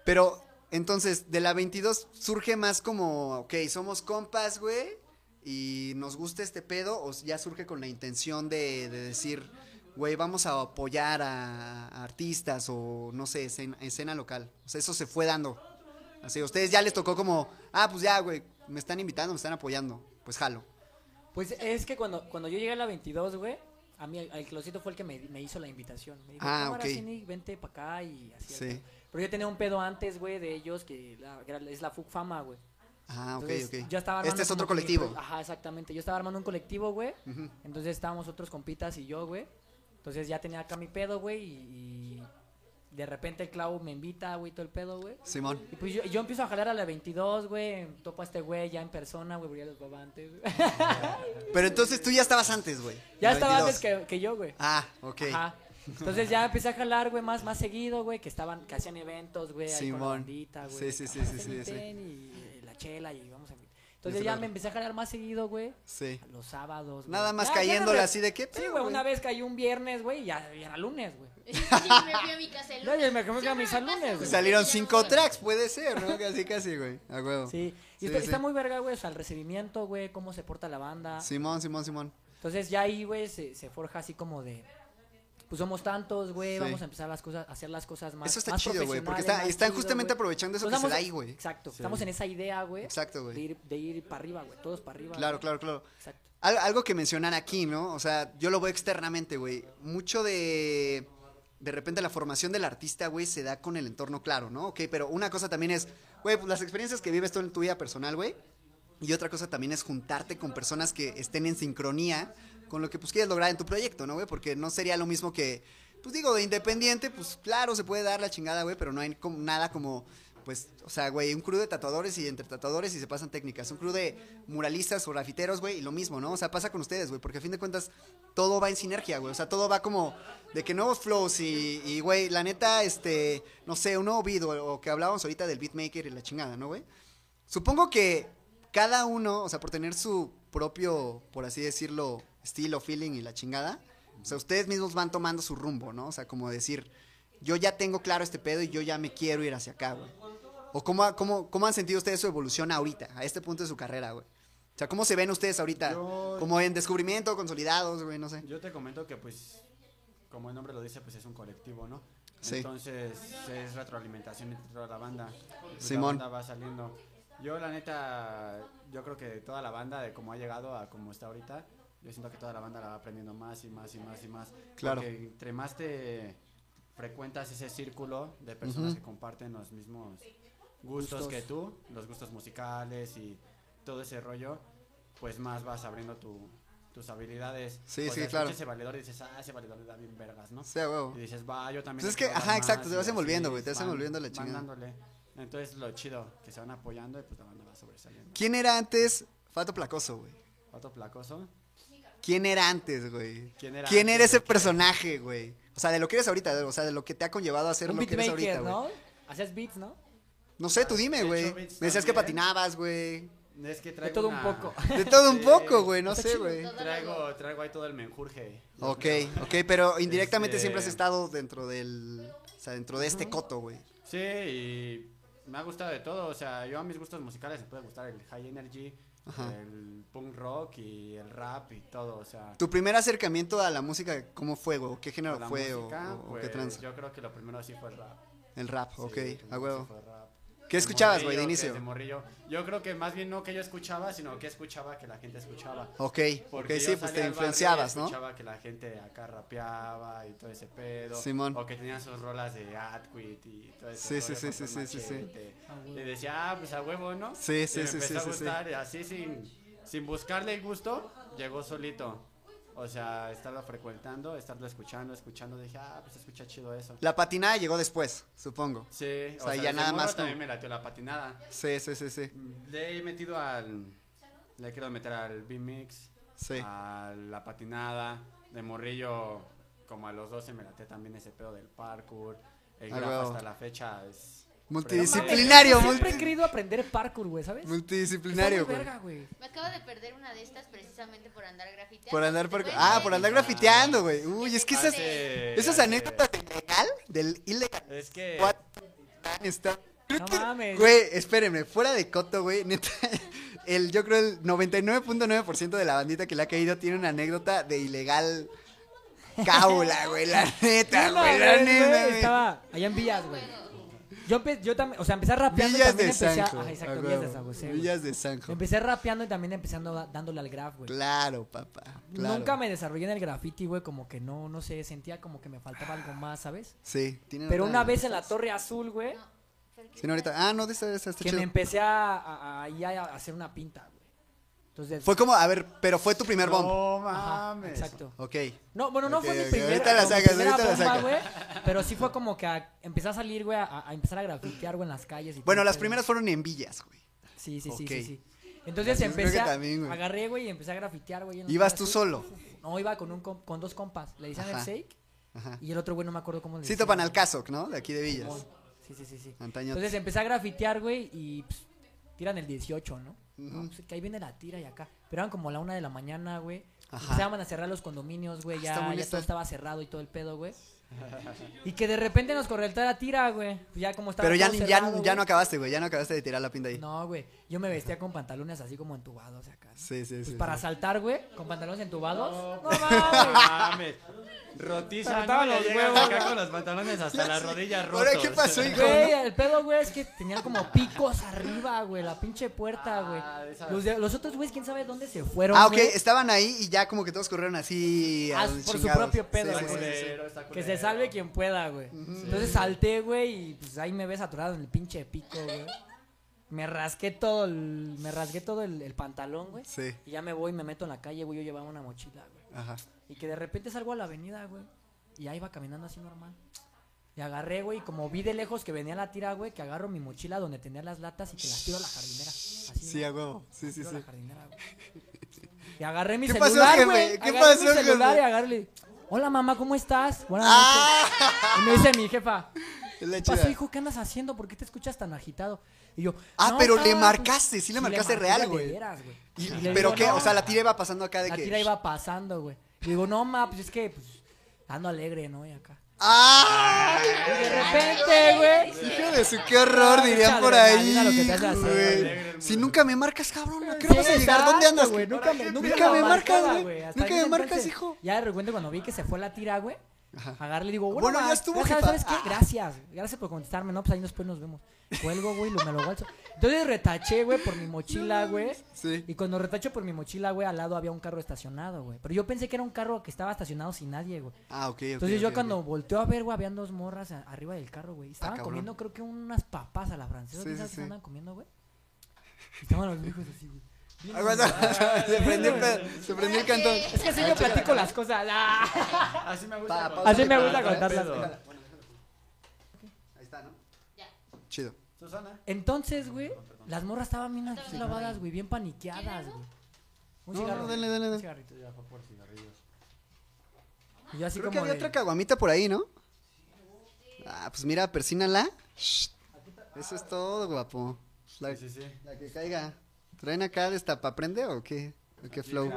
Speaker 1: Pero, entonces, de la 22 surge más como, ok, somos compas, güey, y nos gusta este pedo, o ya surge con la intención de, de decir, güey, vamos a apoyar a, a artistas o, no sé, escena, escena local. O sea, eso se fue dando. Así, a ustedes ya les tocó como, ah, pues ya, güey, me están invitando, me están apoyando. Pues jalo.
Speaker 2: Pues es que cuando, cuando yo llegué a la 22, güey, a mí el, Closito fue el que me, me hizo la invitación. Me dijo,
Speaker 1: Ah,
Speaker 2: "Cámara,
Speaker 1: ok.
Speaker 2: Cini, vente para acá y así.
Speaker 1: Sí.
Speaker 2: así". Pero yo tenía un pedo antes, güey, de ellos que, la- es la FUC Fama, güey.
Speaker 1: Ah, ok,
Speaker 2: Entonces,
Speaker 1: ok.
Speaker 2: Yo estaba
Speaker 1: Este es otro
Speaker 2: que
Speaker 1: colectivo.
Speaker 2: Ajá, exactamente. Yo estaba armando un colectivo, güey. Entonces estábamos otros compitas y yo, güey. Entonces ya tenía acá mi pedo, güey. Y, y de repente el Clau me invita, güey, todo el pedo, güey.
Speaker 1: Simón.
Speaker 2: Y pues yo, yo empiezo a jalar a la 22, güey. Topo a este güey ya en persona, güey, porque ya los papá antes. güey.
Speaker 1: Pero entonces tú ya estabas antes, güey.
Speaker 2: ya estaba
Speaker 1: 22.
Speaker 2: antes que, que yo, güey.
Speaker 1: Ah, ok.
Speaker 2: Ajá. Entonces ya empecé a jalar, güey, más, más seguido, güey, que estaban, que hacían eventos, güey, ahí con la bandita, güey.
Speaker 1: Sí, sí, sí, sí, sí, sí.
Speaker 2: Y la chela y. Entonces ya me empecé a jalar más seguido, güey.
Speaker 1: Sí.
Speaker 2: Los sábados, güey.
Speaker 1: Nada más
Speaker 2: Ya, ya
Speaker 1: cayéndole así de qué
Speaker 2: Sí,
Speaker 1: pedo,
Speaker 2: güey, una vez cayó un viernes, güey, y ya, ya era lunes, güey.
Speaker 4: Sí, me fui a mi casa el
Speaker 2: No,
Speaker 4: lunes.
Speaker 2: y me
Speaker 4: Sí,
Speaker 2: a mis
Speaker 4: pasa,
Speaker 2: güey.
Speaker 1: Salieron cinco tracks, puede ser, ¿no? Casi, casi, güey. A huevo.
Speaker 2: Sí, y
Speaker 1: Sí,
Speaker 2: está,
Speaker 1: sí.
Speaker 2: está muy verga, güey, o sea, el recibimiento, güey, cómo se porta la banda.
Speaker 1: Simón, Simón, Simón.
Speaker 2: Entonces ya ahí, güey, se, se forja así como de... Pues somos tantos, güey,
Speaker 1: Sí.
Speaker 2: vamos a empezar las cosas, a hacer las cosas más
Speaker 1: Eso está
Speaker 2: más
Speaker 1: chido, güey, porque está- están
Speaker 2: chido,
Speaker 1: justamente aprovechando eso que se da ahí, güey.
Speaker 2: Exacto,
Speaker 3: Sí.
Speaker 2: estamos en esa idea, güey.
Speaker 1: Exacto, güey.
Speaker 2: De ir, de ir para arriba, güey, todos para arriba.
Speaker 1: Claro, claro, claro.
Speaker 2: Exacto.
Speaker 1: Al- algo que mencionar aquí, ¿no? O sea, yo lo veo externamente, güey. Mucho de. De repente la formación del artista, güey, se da con el entorno claro, ¿no? Ok, pero una cosa también es, güey, pues las experiencias que vives tú en tu vida personal, güey. Y otra cosa también es juntarte con personas que estén en sincronía con lo que pues quieres lograr en tu proyecto, ¿no, güey? Porque no sería lo mismo que, pues digo, de independiente, pues claro, se puede dar la chingada, güey, pero no hay como, nada como, pues, o sea, güey, un crew de tatuadores y entre tatuadores y se pasan técnicas. Un crew de muralistas o grafiteros, güey, y lo mismo, ¿no? O sea, pasa con ustedes, güey, porque a fin de cuentas todo va en sinergia, güey. O sea, todo va como de que nuevos flows y, y, güey, la neta, este, no sé, un nuevo beat o, o que hablábamos ahorita del beatmaker y la chingada, ¿no, güey? Supongo que cada uno, o sea, por tener su propio, por así decirlo, estilo, feeling y la chingada, o sea, ustedes mismos van tomando su rumbo, ¿no? O sea, como decir, yo ya tengo claro este pedo y yo ya me quiero ir hacia acá, güey. ¿O cómo, cómo, cómo han sentido ustedes su evolución ahorita, a este punto de su carrera, güey? O sea, ¿cómo se ven ustedes ahorita?
Speaker 3: Yo-
Speaker 1: Como en descubrimiento, consolidados, güey, no sé.
Speaker 3: Yo te comento que, pues, como el nombre lo dice, pues es un colectivo, ¿no?
Speaker 1: Sí.
Speaker 3: Entonces, es retroalimentación entre toda la banda. Pues,
Speaker 1: Simón.
Speaker 3: La banda va saliendo. Yo, la neta, yo creo que toda la banda, de cómo ha llegado a como está ahorita, yo siento que toda la banda la va aprendiendo más y más y más y más.
Speaker 1: Claro.
Speaker 3: Porque entre más te frecuentas ese círculo de personas
Speaker 1: Ujú.
Speaker 3: que comparten los mismos gustos,
Speaker 2: Gustos.
Speaker 3: que tú, los gustos musicales y todo ese rollo, pues más vas abriendo tu, tus habilidades.
Speaker 1: Sí,
Speaker 3: O
Speaker 1: sí, claro.
Speaker 3: ese valedor y dices, ah, ese valedor le da bien vergas, ¿no?
Speaker 1: O sea, güey.
Speaker 3: Y dices, va, yo también.
Speaker 1: Pues es que, ajá, exacto,
Speaker 3: más",
Speaker 1: te vas envolviendo, güey, te vas envolviendo la chingada.
Speaker 3: dándole. Entonces, lo chido, que se van apoyando y pues la banda va sobresaliendo.
Speaker 1: ¿Quién era antes Fato Placoso, güey?
Speaker 3: Otro placoso.
Speaker 1: ¿Quién era antes, güey?
Speaker 3: ¿Quién era
Speaker 1: ¿Quién
Speaker 3: antes
Speaker 1: era ese
Speaker 3: de
Speaker 1: personaje, güey? O sea, de lo que eres ahorita, o sea, de lo que te ha conllevado a ser
Speaker 2: Un
Speaker 1: lo que eres ahorita, güey.
Speaker 2: ¿no? Hacías beats, ¿no?
Speaker 1: No sé, tú dime, güey.
Speaker 3: beats
Speaker 1: Me decías que
Speaker 3: también.
Speaker 1: patinabas, güey.
Speaker 3: Es que
Speaker 2: De
Speaker 3: traigo
Speaker 2: todo un
Speaker 3: una-
Speaker 2: poco.
Speaker 1: De todo un
Speaker 3: Sí.
Speaker 1: poco, güey, no sé, güey.
Speaker 3: Traigo, traigo ahí todo el menjurje.
Speaker 1: Ok, ok, pero indirectamente
Speaker 3: Este-
Speaker 1: siempre has estado dentro del, o sea, dentro de este coto, güey.
Speaker 3: Sí, y me ha gustado de todo. O sea, yo a mis gustos musicales me puede gustar el high energy,
Speaker 1: Ajá.
Speaker 3: el punk rock y el rap y todo. O sea,
Speaker 1: Tu primer acercamiento a la música, ¿cómo fue, güey? ¿Qué género fue o-
Speaker 3: música,
Speaker 1: o, o
Speaker 3: pues,
Speaker 1: qué trans?
Speaker 3: Yo creo que lo primero sí fue el rap.
Speaker 1: El rap,
Speaker 3: Sí,
Speaker 1: ok, a
Speaker 3: sí
Speaker 1: huevo.
Speaker 3: rap.
Speaker 1: ¿Qué escuchabas, güey, de inicio?
Speaker 3: de morrillo. Yo creo que más bien no que yo escuchaba, sino que escuchaba que la gente escuchaba.
Speaker 1: Ok,
Speaker 3: Porque
Speaker 1: sí,
Speaker 3: yo
Speaker 1: pues te
Speaker 3: al barrio
Speaker 1: influenciabas, ¿no?
Speaker 3: Escuchaba que la gente acá rapeaba y todo ese pedo.
Speaker 1: Simón.
Speaker 3: O que tenían sus rolas de Adquit y todo eso.
Speaker 1: Sí, sí, sí, sí, sí, sí, sí.
Speaker 3: Y decía, ah, pues a huevo, ¿no?
Speaker 1: Sí, sí,
Speaker 3: y me
Speaker 1: sí,
Speaker 3: empezó
Speaker 1: sí,
Speaker 3: a
Speaker 1: sí, sí.
Speaker 3: gustar y así sin, sin buscarle el gusto, llegó solito. O sea, estarlo frecuentando, estarlo escuchando, escuchando, dije, ah, pues escucha chido eso.
Speaker 1: La patinada llegó después, supongo.
Speaker 3: Sí,
Speaker 1: O sea, ya nada más tú.
Speaker 3: también me latió la patinada.
Speaker 1: Sí, sí, sí, sí.
Speaker 3: Le he metido al. Le quiero meter al B-Mix,
Speaker 1: Sí.
Speaker 3: a la patinada. De morrillo, como a los 12 me late también ese pedo del parkour. El graf hasta la fecha es.
Speaker 1: Multidisciplinario,
Speaker 2: Siempre
Speaker 1: multi-
Speaker 2: he querido aprender parkour, güey, ¿sabes?
Speaker 1: multidisciplinario, güey.
Speaker 4: Me acabo de perder una de estas precisamente por andar grafiteando.
Speaker 1: Por andar
Speaker 4: ¿Te
Speaker 1: por...
Speaker 4: puedes
Speaker 1: Ah, por andar grafiteando, güey. Uy, es que esas, esas anécdotas del legal, del ilegal,
Speaker 3: Es que.
Speaker 1: what está... Creo
Speaker 2: No
Speaker 1: que-
Speaker 2: mames.
Speaker 1: Güey, espérenme, fuera de coto, güey, neta, el, yo creo el 99.9% de la bandita que le ha caído tiene una anécdota de ilegal caula, güey, la neta, güey, la neta.
Speaker 2: Estaba allá en Villas, güey. Yo, empe- yo también, o sea, empecé rapeando y
Speaker 1: Villas
Speaker 2: también
Speaker 1: de
Speaker 2: empecé a...
Speaker 1: Sanjo.
Speaker 2: Ajá, exacto, Villas de San José, güey.
Speaker 1: Villas de Sanjo.
Speaker 2: Empecé rapeando y también empezando dándole al graf, güey.
Speaker 1: Claro, papá. claro.
Speaker 2: Nunca me desarrollé en el graffiti, güey, como que no, no sé, sentía como que me faltaba algo más, ¿sabes?
Speaker 1: Sí, tiene
Speaker 2: Pero una vez en la Torre Azul, güey,
Speaker 1: Sí, no, ahorita. Ah, no, de esta, de está
Speaker 2: que
Speaker 1: chido.
Speaker 2: me empecé a, a- a hacer una pinta, güey. Entonces,
Speaker 1: Fue como, a ver, pero fue tu primer bomb.
Speaker 3: No
Speaker 2: ajá,
Speaker 3: mames.
Speaker 2: exacto.
Speaker 1: Ok.
Speaker 2: No, bueno, no fue mi
Speaker 1: ok,
Speaker 2: primera,
Speaker 1: ahorita la sacas,
Speaker 2: primera
Speaker 1: ahorita la sacas.
Speaker 2: güey, pero sí fue como que a- empecé a salir, güey, a, a empezar a grafitear, güey, en las calles. Y
Speaker 1: Bueno,
Speaker 2: todo
Speaker 1: las primeras fueron en villas, güey.
Speaker 2: Sí, sí, sí, sí, sí. Entonces
Speaker 1: Creo
Speaker 2: empecé
Speaker 1: que
Speaker 2: a,
Speaker 1: también, güey.
Speaker 2: agarré, güey, y empecé a grafitear, güey.
Speaker 1: ¿Ibas tú solo?
Speaker 2: No, iba con un con dos compas. Le decían el. Shake
Speaker 1: Ajá.
Speaker 2: y el otro güey no me acuerdo cómo le
Speaker 1: Sí
Speaker 2: decían.
Speaker 1: topan al Casoc, ¿no? De aquí de Villas.
Speaker 2: Sí, sí, sí, sí.
Speaker 1: Antaño.
Speaker 2: Entonces empecé a grafitear, güey, y pues, tiran el 18, ¿no? No, pues, que ahí viene la tira y acá. Pero eran como la una de la mañana, güey.
Speaker 1: Ajá.
Speaker 2: Empezaban a cerrar los condominios, güey.
Speaker 1: Está
Speaker 2: Ya, todo estaba cerrado y todo el pedo, güey. Y que de repente nos corrió la tira, güey. Pues Ya como estaba
Speaker 1: Pero ya,
Speaker 2: todo
Speaker 1: ya, ya
Speaker 2: güey.
Speaker 1: no acabaste, güey. Ya no acabaste de tirar la pinta ahí.
Speaker 2: No, güey. Yo me vestía con pantalones así como entubados acá.
Speaker 1: Sí, sí,
Speaker 2: Pues
Speaker 1: sí.
Speaker 2: para
Speaker 1: sí.
Speaker 2: saltar, güey, con pantalones entubados. No,
Speaker 3: No
Speaker 2: mames.
Speaker 3: Rotiza,
Speaker 2: Saltaban los huevos.
Speaker 3: acá con los pantalones hasta las rodillas rotos.
Speaker 1: Ahora, ¿qué pasó, hijo?
Speaker 2: Güey, el pedo, güey, es que tenían como picos arriba, güey, la pinche puerta, güey.
Speaker 3: Ah, esas.
Speaker 2: Los, de- los otros, güey, quién sabe dónde se fueron,
Speaker 1: Ah, ok.
Speaker 2: güey.
Speaker 1: Estaban ahí y ya como que todos corrieron así.
Speaker 2: Ah, por su propio pedo,
Speaker 1: Sí, sí,
Speaker 2: güey. Que
Speaker 3: culero.
Speaker 2: Se salve quien pueda, güey. Entonces salté, güey, y pues ahí me ves atorado en el pinche pico, güey. Me rasqué todo el, me rasgué todo el, el pantalón, güey.
Speaker 1: Sí.
Speaker 2: Y ya me voy, me meto en la calle, güey, yo llevaba una mochila, güey.
Speaker 1: Ajá.
Speaker 2: Y que de repente salgo a la avenida, güey. Y ahí iba caminando así normal. Y agarré, güey, y como vi de lejos que venía la tira, güey, que agarro mi mochila donde tenía las latas y que las tiro a la jardinera. Así,
Speaker 1: Sí,
Speaker 2: güey.
Speaker 1: a huevo. Sí, sí, sí.
Speaker 2: la jardinera, güey. Y agarré mi
Speaker 1: ¿Qué pasó,
Speaker 2: celular, güey.
Speaker 1: ¿Qué
Speaker 2: Agarré
Speaker 1: pasó,
Speaker 2: mi celular
Speaker 1: jefe?
Speaker 2: y agarré. Hola, mamá, ¿cómo estás? Buenas
Speaker 1: Ah.
Speaker 2: noches. Y me dice mi jefa,
Speaker 1: la
Speaker 2: ¿qué pasó, hijo? ¿Qué andas haciendo? ¿Por qué te escuchas tan agitado? Y yo,
Speaker 1: Ah,
Speaker 2: "No,
Speaker 1: pero le
Speaker 2: pues,
Speaker 1: marcaste, sí le marcaste real, güey. ¿Pero
Speaker 2: digo,
Speaker 1: qué?
Speaker 2: "No,
Speaker 1: O sea, la tira iba pasando acá de
Speaker 2: la
Speaker 1: que.
Speaker 2: tira iba pasando, güey. Y digo, no, ma, pues es que pues, ando alegre, ¿no? Y acá.
Speaker 1: ¡Ah!
Speaker 2: Y de repente, güey.
Speaker 1: Hijo de su, qué horror, dirían por ahí.
Speaker 2: adrenalina lo que te hace hacer,
Speaker 1: güey. Si nunca me marcas, cabrón, ¿a qué hora vas a llegar? ¿Dónde andas?
Speaker 2: güey? Nunca me, nunca
Speaker 1: Nunca me marcas, güey. Nunca me marcas, hijo.
Speaker 2: Ya de repente cuando vi que se fue la tira, güey. Agarré y digo, bueno,
Speaker 1: Bueno, ya estuvo, jefa.
Speaker 2: ¿sabes qué?
Speaker 1: Ah.
Speaker 2: Gracias. Gracias por contestarme, no, pues ahí después nos vemos. Cuelgo, güey, lo, me lo guardo. Entonces retaché, güey, por mi mochila, güey.
Speaker 1: Sí.
Speaker 2: Y cuando retacho por mi mochila, güey, al lado había un carro estacionado, güey. Pero yo pensé que era un carro que estaba estacionado sin nadie, güey.
Speaker 1: Ah, ok, ok.
Speaker 2: Entonces yo cuando
Speaker 1: ok.
Speaker 2: volteo a ver, güey, habían dos morras a- arriba del carro, güey. Estaban
Speaker 1: cabrón.
Speaker 2: comiendo, creo que unas papas a la francesa.
Speaker 1: Sí,
Speaker 2: ¿Quién
Speaker 1: sí,
Speaker 2: qué
Speaker 1: sí.
Speaker 2: andan comiendo, güey? Y Estaban los hijos así, güey.
Speaker 1: Se prendió el pedo, se prendió el cantón.
Speaker 2: Es que así yo platico las cosas. ah.
Speaker 3: Así me gusta.
Speaker 1: Pa,
Speaker 2: Así me gusta contarlas.
Speaker 3: pedo.
Speaker 1: Ahí está, ¿no?
Speaker 4: Ya.
Speaker 1: Chido.
Speaker 3: Susana.
Speaker 2: Entonces, güey, las morras estaban bien así clavadas, güey, bien paniqueadas, güey. Un
Speaker 1: No,
Speaker 2: cigarro.
Speaker 1: no, dale, dale,
Speaker 2: Un
Speaker 1: dale.
Speaker 2: cigarrito.
Speaker 3: Ya fue por cigarrillos.
Speaker 2: Y yo así
Speaker 1: Creo
Speaker 2: como
Speaker 1: que había
Speaker 2: de-
Speaker 1: otra caguamita por ahí, ¿no? Ah, pues mira, persínala. Shh. Eso es todo, guapo. La,
Speaker 3: Sí, sí, sí.
Speaker 1: la que caiga. ¿Traen acá destapa prende o qué? ¿O qué flow?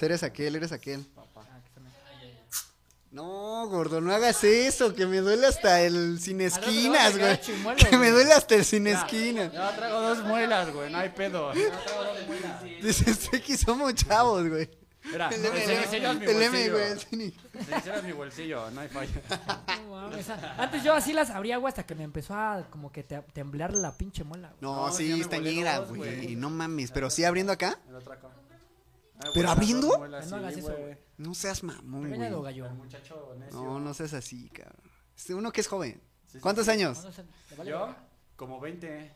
Speaker 1: Eres aquel, eres aquel.
Speaker 2: Ah, también.
Speaker 1: No, gordo, no hagas eso, que me duele hasta el sin esquinas, güey. Que me duele hasta el sin esquinas.
Speaker 3: Ya traigo dos muelas, güey, no hay pedo.
Speaker 1: Dices, que somos chavos, güey.
Speaker 3: Mira,
Speaker 1: El M,
Speaker 3: enseñas mi
Speaker 1: el M,
Speaker 3: bolsillo.
Speaker 1: güey, el cine.
Speaker 3: Te enseñas mi bolsillo, no hay falla.
Speaker 2: No mames, a- Antes yo así las abría, güey, hasta que me empezó a como que te- temblar la pinche muela, güey.
Speaker 1: No,
Speaker 3: No,
Speaker 1: sí, está
Speaker 3: dos,
Speaker 1: güey. No mames, pero sí abriendo acá.
Speaker 3: El otro acá.
Speaker 1: ¿Pero abriendo?
Speaker 2: No eso.
Speaker 1: No seas mamón, güey. No, no seas así, cabrón. Este, uno que es joven.
Speaker 3: Sí, sí,
Speaker 1: ¿Cuántos
Speaker 3: sí.
Speaker 1: años?
Speaker 3: ¿Yo? Como 20.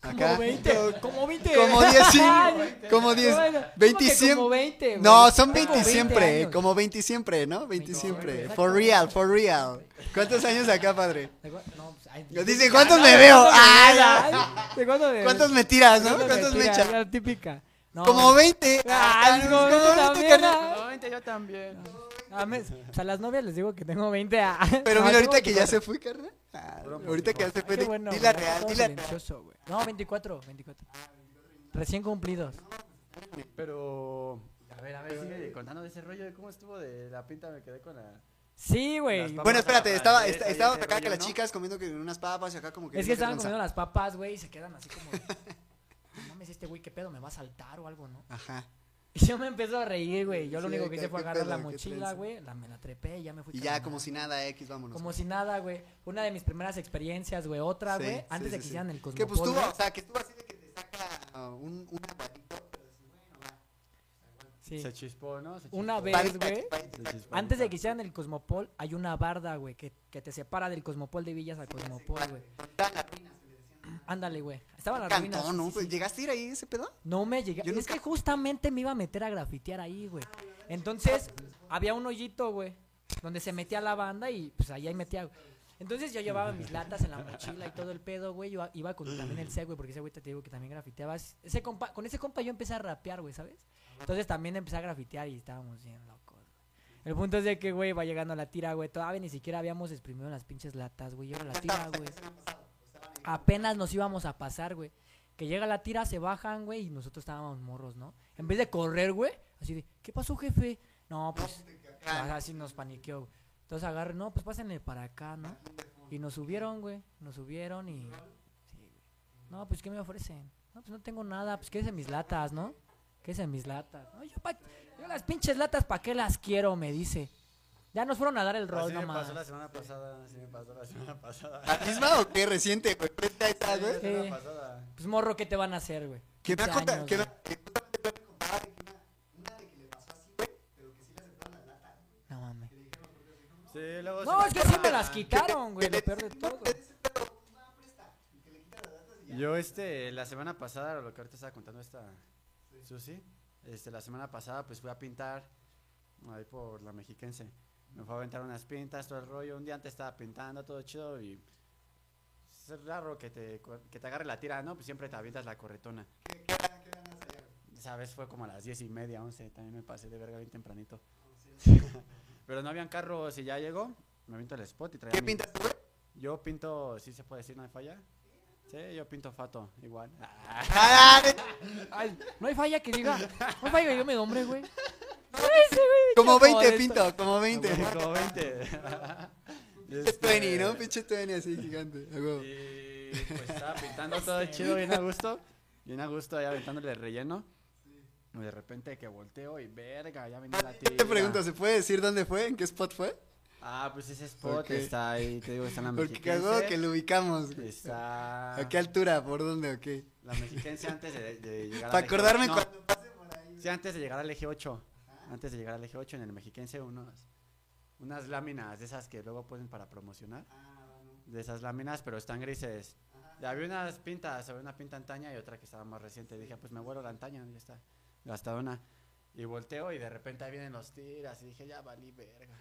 Speaker 1: Acá.
Speaker 2: Como 20, como 20.
Speaker 1: Como 10, sí, como 10,
Speaker 2: Bueno,
Speaker 1: 20
Speaker 2: ¿cómo que
Speaker 1: siempre.
Speaker 2: como 20, güey?
Speaker 1: No, son
Speaker 2: Tengo
Speaker 1: 20 siempre,
Speaker 2: años.
Speaker 1: como 20 siempre, ¿no? 20
Speaker 2: 20
Speaker 1: siempre. For real, for real. ¿Cuántos años acá, padre?
Speaker 2: ¿De cu- No, pues,
Speaker 1: Dice, ¿cuántos me
Speaker 2: ¿de
Speaker 1: veo?
Speaker 2: cuántos me ¿De cuántos me
Speaker 1: tiras, no?
Speaker 2: ¿Cuántos
Speaker 1: ¿Cuántos me echas?
Speaker 2: La típica. No,
Speaker 1: Como 20.
Speaker 2: Ay, como 20
Speaker 1: como 20,
Speaker 2: también,
Speaker 1: carnal.
Speaker 2: ah.
Speaker 3: 20 yo también.
Speaker 2: A me- o sea, a las novias les digo que tengo 20 a...
Speaker 1: Pero
Speaker 2: No,
Speaker 1: mira,
Speaker 2: tengo
Speaker 1: ahorita que ya
Speaker 2: 24.
Speaker 1: se fue, carnal. Ah, ahorita que ya se fue, di-
Speaker 2: bueno,
Speaker 1: la real, di la real.
Speaker 2: No, 24, 24. Recién cumplidos.
Speaker 3: Pero. A ver, a ver, sigue contando de ese rollo de cómo estuvo de la pinta. Me quedé con la.
Speaker 2: Sí, güey.
Speaker 1: Bueno, espérate, estaba,
Speaker 3: Sí,
Speaker 1: est-
Speaker 3: sí,
Speaker 1: estábamos
Speaker 3: ese
Speaker 1: acá que las
Speaker 3: ¿no?
Speaker 1: chicas comiendo que unas papas y acá como que...
Speaker 2: Es que estaban comiendo las papas, güey, y se quedan así como... No mames, este güey, ¿qué pedo? ¿Me va a saltar o algo, no?
Speaker 1: Ajá.
Speaker 2: Y yo me empiezo a reír, güey. Yo lo
Speaker 1: Sí,
Speaker 2: único que
Speaker 1: ¿qué-
Speaker 2: hice fue agarrar la
Speaker 1: pedo? ¿Qué
Speaker 2: mochila, güey. La, me la trepé y ya me fui
Speaker 1: Y ya como si nada, X, vámonos.
Speaker 2: Como si nada, güey. Una de mis primeras experiencias, güey. Otra, güey.
Speaker 1: sí,
Speaker 2: Antes de que
Speaker 1: sí.
Speaker 2: hicieran el
Speaker 1: Que
Speaker 2: Cosmopol,
Speaker 1: pues tuvo,
Speaker 2: güey.
Speaker 1: o sea, que estuvo así de que te saca ah, un, un aguadito.
Speaker 2: Sí.
Speaker 3: Se chispó, ¿no? Se chispó.
Speaker 2: Una vez, güey. Antes de que hicieran el Cosmopol, hay una barda, güey, que, que te separa del Cosmopol de Villas al Cosmopol, güey. Ándale, güey. Estaban las ruinas.
Speaker 1: Cantón, ¿no?
Speaker 2: sí, sí,
Speaker 1: Pues,
Speaker 2: sí.
Speaker 1: ¿Llegaste a ir ahí ese pedo?
Speaker 2: No me llegué.
Speaker 1: Yo
Speaker 2: Es
Speaker 1: nunca-
Speaker 2: que justamente me iba a meter a grafitear ahí, güey. Entonces, había un hoyito, güey, donde se metía la banda y pues ahí ahí metía. güey. Entonces yo llevaba mis latas en la mochila y todo el pedo, güey. Yo iba con también el C, güey, porque ese güey te digo que también grafiteaba. Ese compa, con ese compa yo empecé a rapear, güey, ¿sabes? Entonces también empecé a grafitear y estábamos bien locos. güey. El punto es de que, güey, va llegando la tira, güey. Todavía ni siquiera habíamos exprimido las pinches latas, güey. Llega la tira, güey. Apenas nos íbamos a pasar, güey. Que llega la tira, se bajan, güey, y nosotros estábamos morros, ¿no? En vez de correr, güey, así de, ¿qué pasó, jefe? No, pues, ah, así nos paniqueó. güey. Entonces agarré, no, pues pásenle para acá, ¿no? Y nos subieron, güey, nos subieron y... Sí, güey. No, pues, ¿qué me ofrecen? No, pues no tengo nada, pues, ¿qué es en mis latas, no? ¿Qué es en mis latas? No, yo, pa- yo las pinches latas, ¿para qué las quiero? Me dice. Ya nos fueron a dar el rol
Speaker 3: Así me
Speaker 2: nomás.
Speaker 3: pasó la semana pasada. Así me pasó la semana pasada.
Speaker 1: ¿La misma o qué? Reciente, güey. Frente a esta, güey.
Speaker 3: La
Speaker 2: Sí.
Speaker 3: semana pasada.
Speaker 2: Pues morro, ¿qué te van a hacer, güey?
Speaker 1: Que me ha
Speaker 2: 15
Speaker 1: contado, que me me que una, de que le pasó así, güey, pero que sí le aceptaron las latas.
Speaker 2: No mames.
Speaker 3: Sí, luego
Speaker 2: No,
Speaker 3: se
Speaker 2: es
Speaker 3: me
Speaker 2: que sí me las quitaron, güey, lo peor de todo.
Speaker 3: Yo, este, la semana pasada, lo que ahorita estaba contando esta Susi, este, la semana pasada, pues fui a pintar ahí por la mexiquense. Me fue a aventar unas pintas, todo el rollo. Un día antes estaba pintando, todo chido y. Es raro que te, que te agarre la tira, ¿no? Pues siempre te avientas la corretona. Esa vez fue como a las diez y media, once. También me pasé de verga bien tempranito. Pero no habían carros y ya llegó. Me aviento el spot y traía.
Speaker 1: ¿Qué
Speaker 3: mi-
Speaker 1: pintas tú, güey?
Speaker 3: Yo pinto, sí se puede decir, no hay falla. Sí, yo pinto fato, igual.
Speaker 1: Ah,
Speaker 2: Ay, no hay falla que diga. No hay falla que yo me nombre, güey.
Speaker 1: Como
Speaker 2: Pinche
Speaker 1: 20
Speaker 2: modesto.
Speaker 1: pinto, como 20.
Speaker 3: Como 20.
Speaker 1: Pinche 20, ¿no? Pinche 20 así gigante. a.
Speaker 3: Y pues estaba pintando todo chido, bien a gusto. Bien a gusto, ahí aventándole relleno. Y de repente que volteo y verga, ya venía la tira.
Speaker 1: Te pregunto, ¿se puede decir dónde fue? ¿En qué spot fue?
Speaker 3: Ah, pues ese spot
Speaker 1: Ok.
Speaker 3: está ahí, te digo, está en la
Speaker 1: Porque
Speaker 3: mexiquense.
Speaker 1: cagó que lo ubicamos.
Speaker 3: Está...
Speaker 1: ¿A qué altura? ¿Por dónde o qué?
Speaker 3: La mexiquense antes de, de llegar
Speaker 1: Para
Speaker 3: al eje
Speaker 1: acordarme
Speaker 3: no,
Speaker 1: cuando pase por ahí.
Speaker 3: Sí, antes de llegar al eje 8. Antes de llegar al eje 8 en el mexiquense, unos, unas láminas de esas que luego ponen para promocionar. De esas láminas, pero están grises. Y había unas pintas, había una pinta antaña y otra que estaba más reciente. Dije, pues me vuelo la antaña, ya está. Gastadona. Y volteo y de repente ahí vienen los tiras. Y dije, ya valí verga.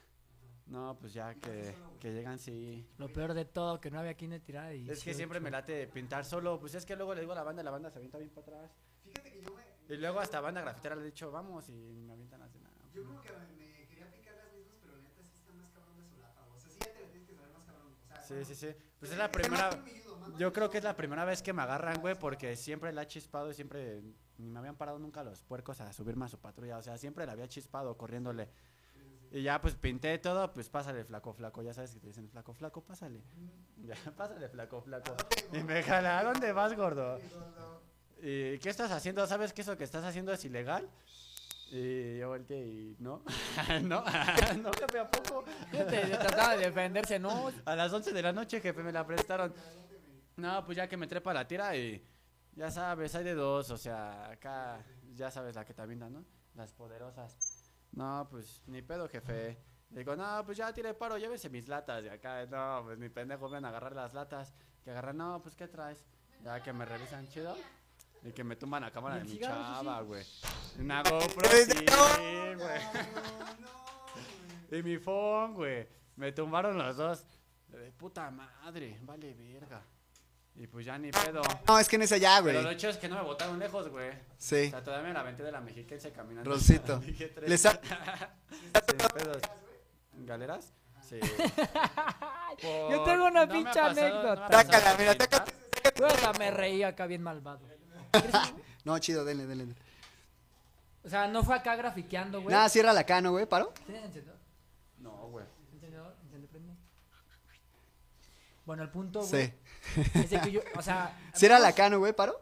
Speaker 3: No, pues ya que, que llegan, sí.
Speaker 2: Lo peor de todo, que no había quien de tirar. Y
Speaker 3: Es que siempre me late pintar solo. Pues es que luego le digo a la banda, la banda se avienta bien para atrás. Y luego hasta banda grafitera le he dicho, vamos, y me avientan así.
Speaker 1: Yo como que me, quería picar las mismas, pero neta sí está más cabrón de solapa. O sea, sí ya te la tienes que saber más cabrón. O sea,
Speaker 3: Sí, sí, sí. Pues es la primera. Yo creo que es la primera vez que me agarran, güey, porque siempre la he chispado y siempre ni me habían parado nunca los puercos a subirme a su patrulla. O sea, siempre la había chispado corriéndole. Y ya, pues pinté todo, pues pásale, flaco, flaco. Ya sabes que te dicen, flaco, flaco, pásale. Ya, pásale, flaco, flaco. Y me jala, ¿a dónde vas, gordo? ¿Y qué estás haciendo? ¿Sabes que eso que estás haciendo es ilegal? Y yo volteé y no, no, no, jefe, ¿a poco?
Speaker 2: Fíjate, trataba de defenderse, no.
Speaker 3: A las 11 de la noche, jefe, me la prestaron. No, pues ya que me trepa la tira y ya sabes, hay de dos, o sea, acá ya sabes la que te avientan, ¿no? Las poderosas. No, pues ni pedo, jefe. Digo, no, pues ya tire paro, llévese mis latas de acá. No, pues mi pendejo, ven a agarrar las latas. Que agarran, no, pues ¿qué traes? Ya que me revisan chido. Y que me tumban la cámara
Speaker 2: ¿Y
Speaker 3: de
Speaker 2: el
Speaker 3: mi chava, güey. Una GoPro, sí, güey. Y mi phone, güey. Me tumbaron los dos. De puta madre, vale verga. Y pues ya ni pedo.
Speaker 1: No, es que en esa ya, güey.
Speaker 3: Pero lo hecho es que no me botaron lejos, güey.
Speaker 1: Sí.
Speaker 3: O sea, todavía me la aventé de la mexiquense caminando.
Speaker 1: Rosito. Les ha-
Speaker 3: Sin pedos. ¿Galeras? Sí.
Speaker 2: Yo tengo una
Speaker 3: No
Speaker 2: pinche anécdota.
Speaker 1: Sácala, mira, sácate.
Speaker 2: Hasta me reí acá bien malvado.
Speaker 1: No, chido, denle, denle.
Speaker 2: O sea, no fue acá grafiteando, güey.
Speaker 1: Nada, cierra la cano, güey, ¿paro?
Speaker 2: ¿Tienes encendedor?
Speaker 3: No, güey.
Speaker 2: ¿Encendedor? ¿Encende, prende? Bueno, el punto, güey.
Speaker 1: Sí.
Speaker 2: Es de que yo, o sea.
Speaker 1: Cierra la cano, güey, ¿paro?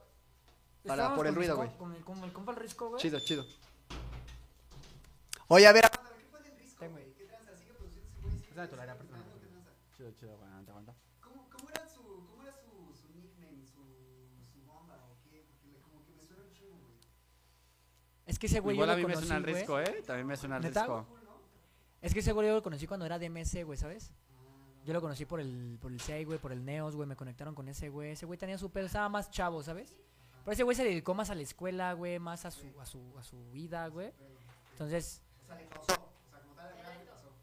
Speaker 1: para- por el ruido, güey.
Speaker 2: Con el, con el compa el risco, güey.
Speaker 1: Chido, chido. Oye, a ver.
Speaker 2: Ten, güey.
Speaker 3: Esa tu área personal. Chido, chido, aguanta, aguanta.
Speaker 1: ¿Cómo, cómo era su, cómo era su, su nickname, su, su bomba o qué? Porque le- como que me suena un chingo, güey.
Speaker 2: Es que ese güey
Speaker 3: Igual
Speaker 2: yo
Speaker 3: a
Speaker 2: lo
Speaker 3: mí me
Speaker 2: conocí,
Speaker 3: suena el
Speaker 2: güey.
Speaker 3: risco, ¿eh? También me suena risco.
Speaker 2: Es que ese güey yo lo conocí cuando era DMS, güey, ¿sabes? Yo lo conocí por el, por el 6, güey, por el Neos, güey, me conectaron con ese güey. Ese güey tenía su pedo, estaba más chavo, ¿sabes? Pero ese güey se dedicó más a la escuela, güey, más a su, a su, a su vida, güey. Entonces...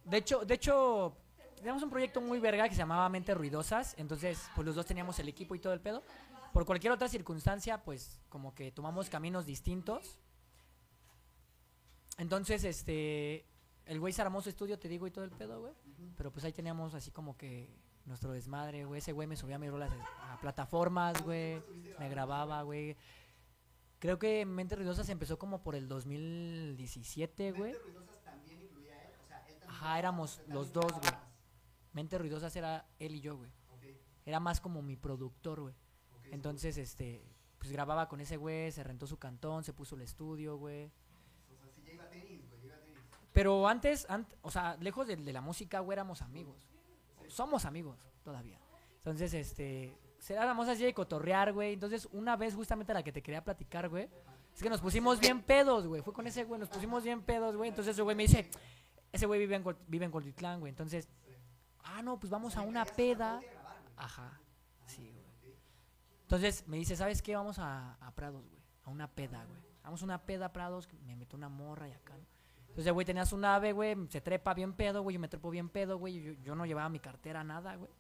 Speaker 2: De hecho, de hecho, teníamos un proyecto muy verga que se llamaba Mentes Ruidosas. Entonces, pues los dos teníamos el equipo y todo el pedo. Por cualquier otra circunstancia, pues como que tomamos caminos distintos. Entonces, este, el güey se armó su estudio, te digo, y todo el pedo, güey. Pero pues ahí teníamos así como que nuestro desmadre, güey. Ese güey me subía mis rolas a plataformas, güey. Me grababa, güey. Creo que Mente Ruidosa se empezó como por el 2017, güey. Ajá, éramos los dos, güey. Mente Ruidosas era él y yo, güey. Era más como mi productor, güey. Entonces, este, pues grababa con ese güey, se rentó su cantón, se puso el estudio, güey. Pero antes, ant- o sea, lejos de, de la música, güey, éramos amigos. Somos amigos todavía. Entonces, este, éramos así de cotorrear, güey. Entonces, una vez justamente la que te quería platicar, güey, es que nos pusimos bien pedos, güey. Fue con ese güey, nos pusimos bien pedos, güey. Entonces, ese güey me dice, ese güey vive en, vive en Coltitlán, güey. Entonces, ah, no, pues vamos a una peda. Ajá, sí, güey. Entonces, me dice, ¿sabes qué? Vamos a, a Prados, güey. A una peda, güey. Vamos a una peda a Prados, me meto una morra y acá. Entonces, güey, tenía su nave, güey, se trepa bien pedo, güey, yo me trepo bien pedo, güey, yo, yo no llevaba mi cartera, nada, güey.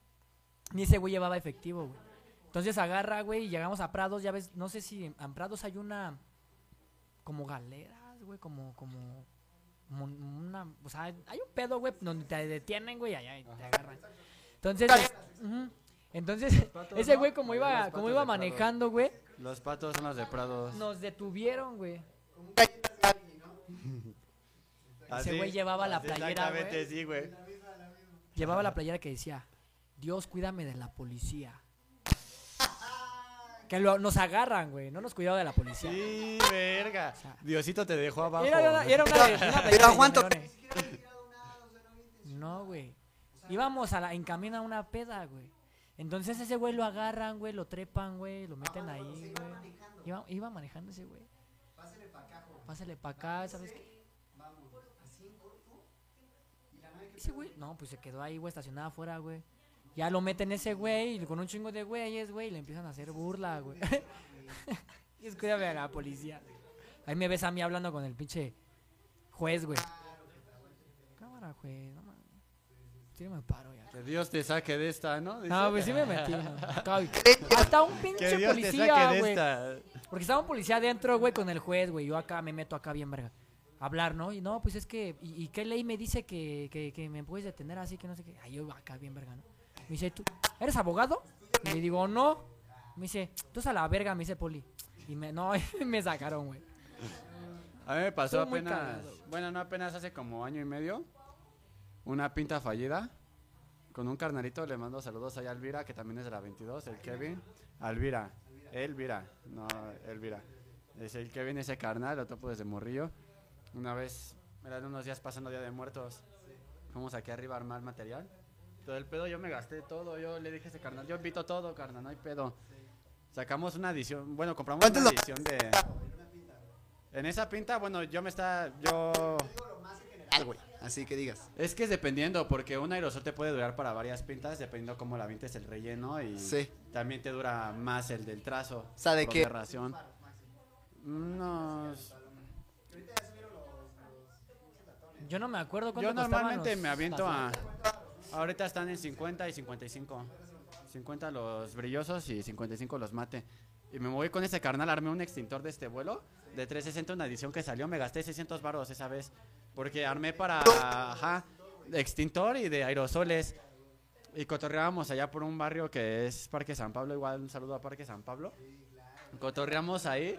Speaker 2: Ni ese güey llevaba efectivo, güey. Entonces agarra, güey, y llegamos a Prados, ya ves, no sé si en Prados hay una, como galeras, güey, como, como, como una, o sea, hay un pedo, güey, donde te detienen, güey, y allá y te agarran. Entonces, entonces,
Speaker 3: patos,
Speaker 2: ese güey como iba, como iba manejando, güey,
Speaker 3: Los patos son los de Prados.
Speaker 2: nos detuvieron, güey.
Speaker 3: Así,
Speaker 2: Ese güey llevaba la playera,
Speaker 3: Exactamente,
Speaker 2: güey.
Speaker 3: sí, güey.
Speaker 2: Llevaba la playera que decía, Dios cuídame de la policía. Que lo- nos agarran, güey, no nos cuidaba de la policía.
Speaker 3: Sí, verga.
Speaker 2: sea,
Speaker 3: Diosito te dejó abajo.
Speaker 2: Era, una- era una, una
Speaker 1: Pero aguanto.
Speaker 2: No, güey. Íbamos a la, en camino a una peda, güey. Entonces ese güey lo agarran, güey, lo trepan, güey, lo meten ahí, güey. Iba, iba manejando ese güey. Pásale para acá, ¿sabes qué? Ese güey, no, pues se quedó ahí, güey, estacionado afuera, güey. Ya lo meten ese güey y con un chingo de güeyes, güey, y le empiezan a hacer burla, güey. y escúchame a la policía. Ahí me ves a mí hablando con el pinche juez, güey. Cámara, juez, no mames. Sí me paro ya.
Speaker 3: Que Dios te saque de esta, ¿no? Dice.
Speaker 2: No, pues sí me metí. Hasta un
Speaker 3: Que
Speaker 2: pinche policía, güey. Porque estaba un policía adentro, güey, con el juez, güey. Yo acá me meto acá bien verga. Hablar, ¿no? Y no, pues es que, ¿y, y qué ley me dice que, que, que me puedes detener así, que no sé qué? Ay, yo acá bien verga, ¿no? Me dice, ¿tú eres abogado? Y le digo, no. Me dice, tú a la verga, me dice Poli. Y me, no, me sacaron, güey.
Speaker 3: A mí me pasó apenas, bueno, no apenas hace como año y medio, una pinta fallida con un carnalito, le mando saludos ahí a Elvira, que también es de la 22, el Kevin. Alvira, Elvira, no, Elvira. Es el Kevin, ese carnal, lo topo desde Morrillo. Una vez, eran unos días pasando Día de Muertos, fuimos aquí arriba a armar material. Todo el pedo yo me gasté todo, yo le dije a ese carnal, yo invito todo, carnal, no hay pedo. Sacamos una edición, bueno, compramos
Speaker 1: ¿Cuánto
Speaker 3: una edición de... En esa pinta, bueno, yo me está, yo...
Speaker 1: Así que digas.
Speaker 3: Es que es dependiendo, porque un aerosol te puede durar para varias pintas, dependiendo cómo la vintes el relleno y
Speaker 1: Sí.
Speaker 3: también te dura más el del trazo.
Speaker 1: O sea, ¿de
Speaker 3: por
Speaker 1: qué?
Speaker 3: ración. Unos...
Speaker 2: Yo no me acuerdo
Speaker 3: Yo
Speaker 2: cuánto costaban
Speaker 3: normalmente me aviento a... Ahorita están en 50 y 55. 50 los brillosos y 55 los mate. Y me moví con ese carnal, armé un extintor de este vuelo de 360, una edición que salió, me gasté 600 baros esa vez. Porque armé para, ajá, extintor y de aerosoles. Y cotorreábamos allá por un barrio que es Parque San Pablo, igual un saludo a Parque San Pablo. Cotorreamos ahí.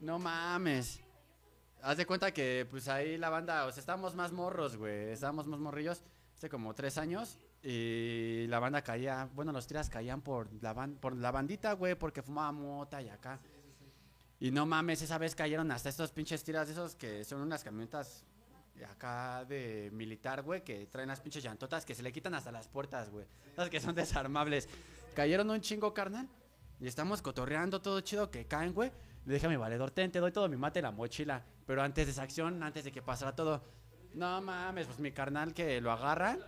Speaker 3: No mames. Haz de cuenta que pues ahí la banda, o sea, estábamos más morros, güey. Estábamos más morrillos, hace como tres años. Y la banda caía, bueno, los tiras caían por la, ban- por la bandita, güey, porque fumaba mota y acá. Y no mames, esa vez cayeron hasta estos pinches tiras esos que son unas camionetas acá de militar, güey, que traen las pinches llantotas que se le quitan hasta las puertas, güey. Las que son desarmables. Cayeron un chingo, carnal. Y estamos cotorreando todo chido que caen, güey. Le dije a mi valedor, ten, te doy todo mi mate en la mochila. Pero antes de esa acción, antes de que pasara todo, no mames, pues mi carnal que lo agarran,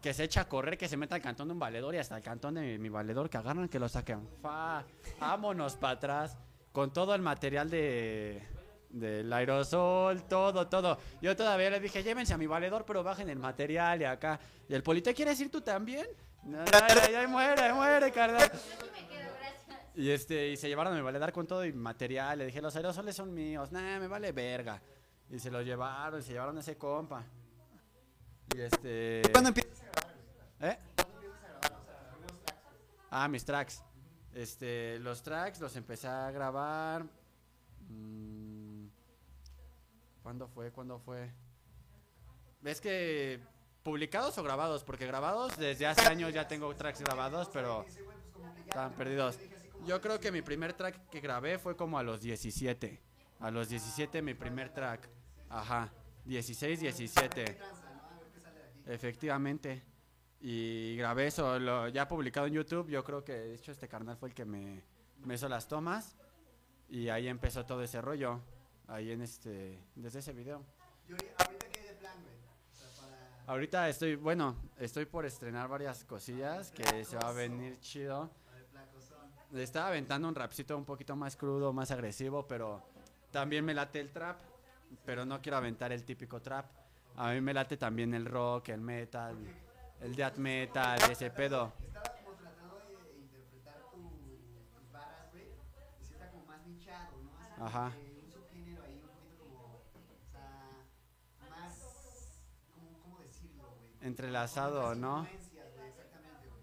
Speaker 3: que se echa a correr, que se meta al cantón de un valedor y hasta el cantón de mi, valedor que agarran, que lo saquen. Fa, vámonos para atrás. Con todo el material de del aerosol, todo, todo. Yo todavía le dije, llévense a mi valedor, pero bajen el material y acá. Y el polito, ¿quieres ir tú también? No, muere, muere, carnal. Y este, y se llevaron a mi valedor con todo y material. Le dije, los aerosoles son míos. Nah, me vale verga. Y se los llevaron, se llevaron a ese compa. Y este.
Speaker 1: ¿Cuándo empiezas?
Speaker 3: ¿Eh? Ah, mis tracks. Este, los tracks los empecé a grabar. mm, ¿Cuándo fue? ¿Cuándo fue? Es que publicados o grabados, porque grabados desde hace años ya tengo tracks grabados, pero están perdidos. Yo creo que mi primer track que grabé fue como a los 17. A los 17 mi primer track. Ajá. 16, 17. Efectivamente. Y grabé eso, lo, ya publicado en YouTube. Yo creo que, de hecho, este carnal fue el que me, me hizo las tomas. Y ahí empezó todo ese rollo. Ahí en este, desde ese video. Ahorita estoy, bueno, estoy por estrenar varias cosillas que se va a venir chido. Le estaba aventando un rapcito un poquito más crudo, más agresivo, pero también me late el trap, pero no quiero aventar el típico trap. A mí me late también el rock, el metal, el death metal, ese pedo.
Speaker 1: Estaba como tratando de interpretar tus barras, güey. Y si está como más nichado, ¿no?
Speaker 3: Ajá.
Speaker 1: un subgénero ahí, un poquito como. O sea. Más. ¿Cómo, cómo decirlo, güey?
Speaker 3: Entrelazado, ¿no?
Speaker 1: Influencias, güey, exactamente, güey.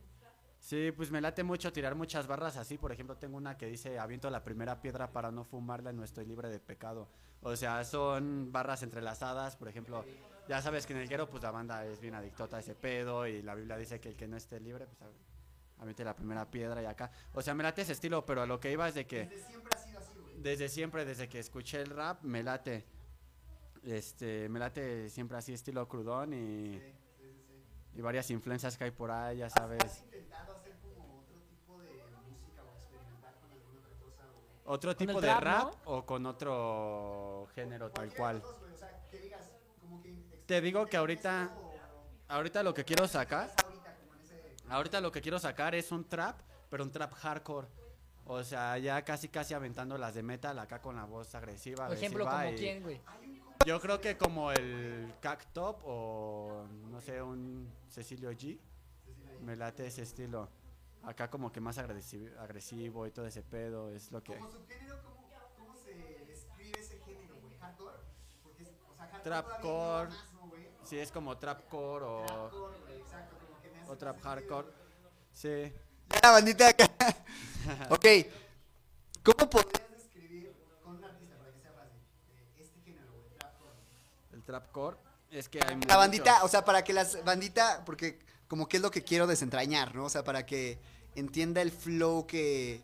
Speaker 3: Sí, pues me late mucho tirar muchas barras así. Por ejemplo, tengo una que dice, aviento la primera piedra para no fumarla y no estoy libre de pecado. O sea, son barras entrelazadas. Por ejemplo, ya sabes que en el guero, pues la banda es bien adictota a ese pedo y la Biblia dice que el que no esté libre, pues aviente la primera piedra y acá. O sea, me late ese estilo, pero a lo que iba es de que...
Speaker 1: Desde siempre ha sido así, güey.
Speaker 3: Desde siempre, desde que escuché el rap, me late. Este, me late siempre así estilo crudón y, y varias influencias que hay por ahí, ya sabes.
Speaker 1: ¿Has intentado hacer como otro tipo de música o experimentar con alguna otra cosa? O...
Speaker 3: ¿Otro tipo de
Speaker 2: trap,
Speaker 3: rap
Speaker 2: ¿no?
Speaker 3: o con otro género tal cual? Te digo que ahorita, ahorita lo que quiero sacar,
Speaker 1: ahorita,
Speaker 3: lo que quiero sacar es un trap, pero un trap hardcore. O sea, ya casi casi aventando las de metal acá con la voz agresiva.
Speaker 2: Por ejemplo, como quién, güey.
Speaker 3: Yo creo que como el Cactop o no sé, un Cecilio G. Me late ese estilo. Acá como que más agresivo, agresivo y todo ese pedo es lo que...
Speaker 1: Como subgénero, ¿cómo, ¿cómo se describe ese género, güey? ¿Hardcore? Porque, es- o sea, hardcore
Speaker 3: Trapcore.
Speaker 1: ¿no, güey?
Speaker 3: Sí, es como trapcore o,
Speaker 1: Hardcore, güey, exacto, como que me hace
Speaker 3: o trap hardcore. Sí.
Speaker 1: La bandita acá. ok. ¿Cómo podrías describir con un artista para que sea fácil este género, güey? Trapcore.
Speaker 3: El trapcore es que hay
Speaker 1: La
Speaker 3: mucho-
Speaker 1: bandita, o sea, para que las bandita, porque como que es lo que quiero desentrañar, ¿no? O sea, para que entienda el flow que,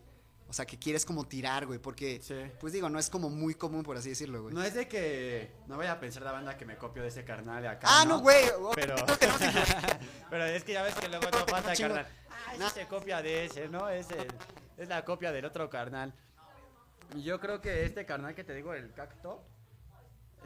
Speaker 1: o sea, que quieres como tirar, güey, porque,
Speaker 3: Sí.
Speaker 1: pues digo, no es como muy común, por así decirlo, güey.
Speaker 3: No es de que... No vaya a pensar la banda que me copio de ese carnal de acá,
Speaker 1: ah, no, güey.
Speaker 3: Pero,
Speaker 1: no, sí, güey.
Speaker 3: pero es que ya ves que luego no pasa,
Speaker 1: Chingo.
Speaker 3: carnal. Ah, ese se copia de ese, ¿no? Es, el- es la copia del otro carnal. Yo creo que este carnal que te digo, el cacto,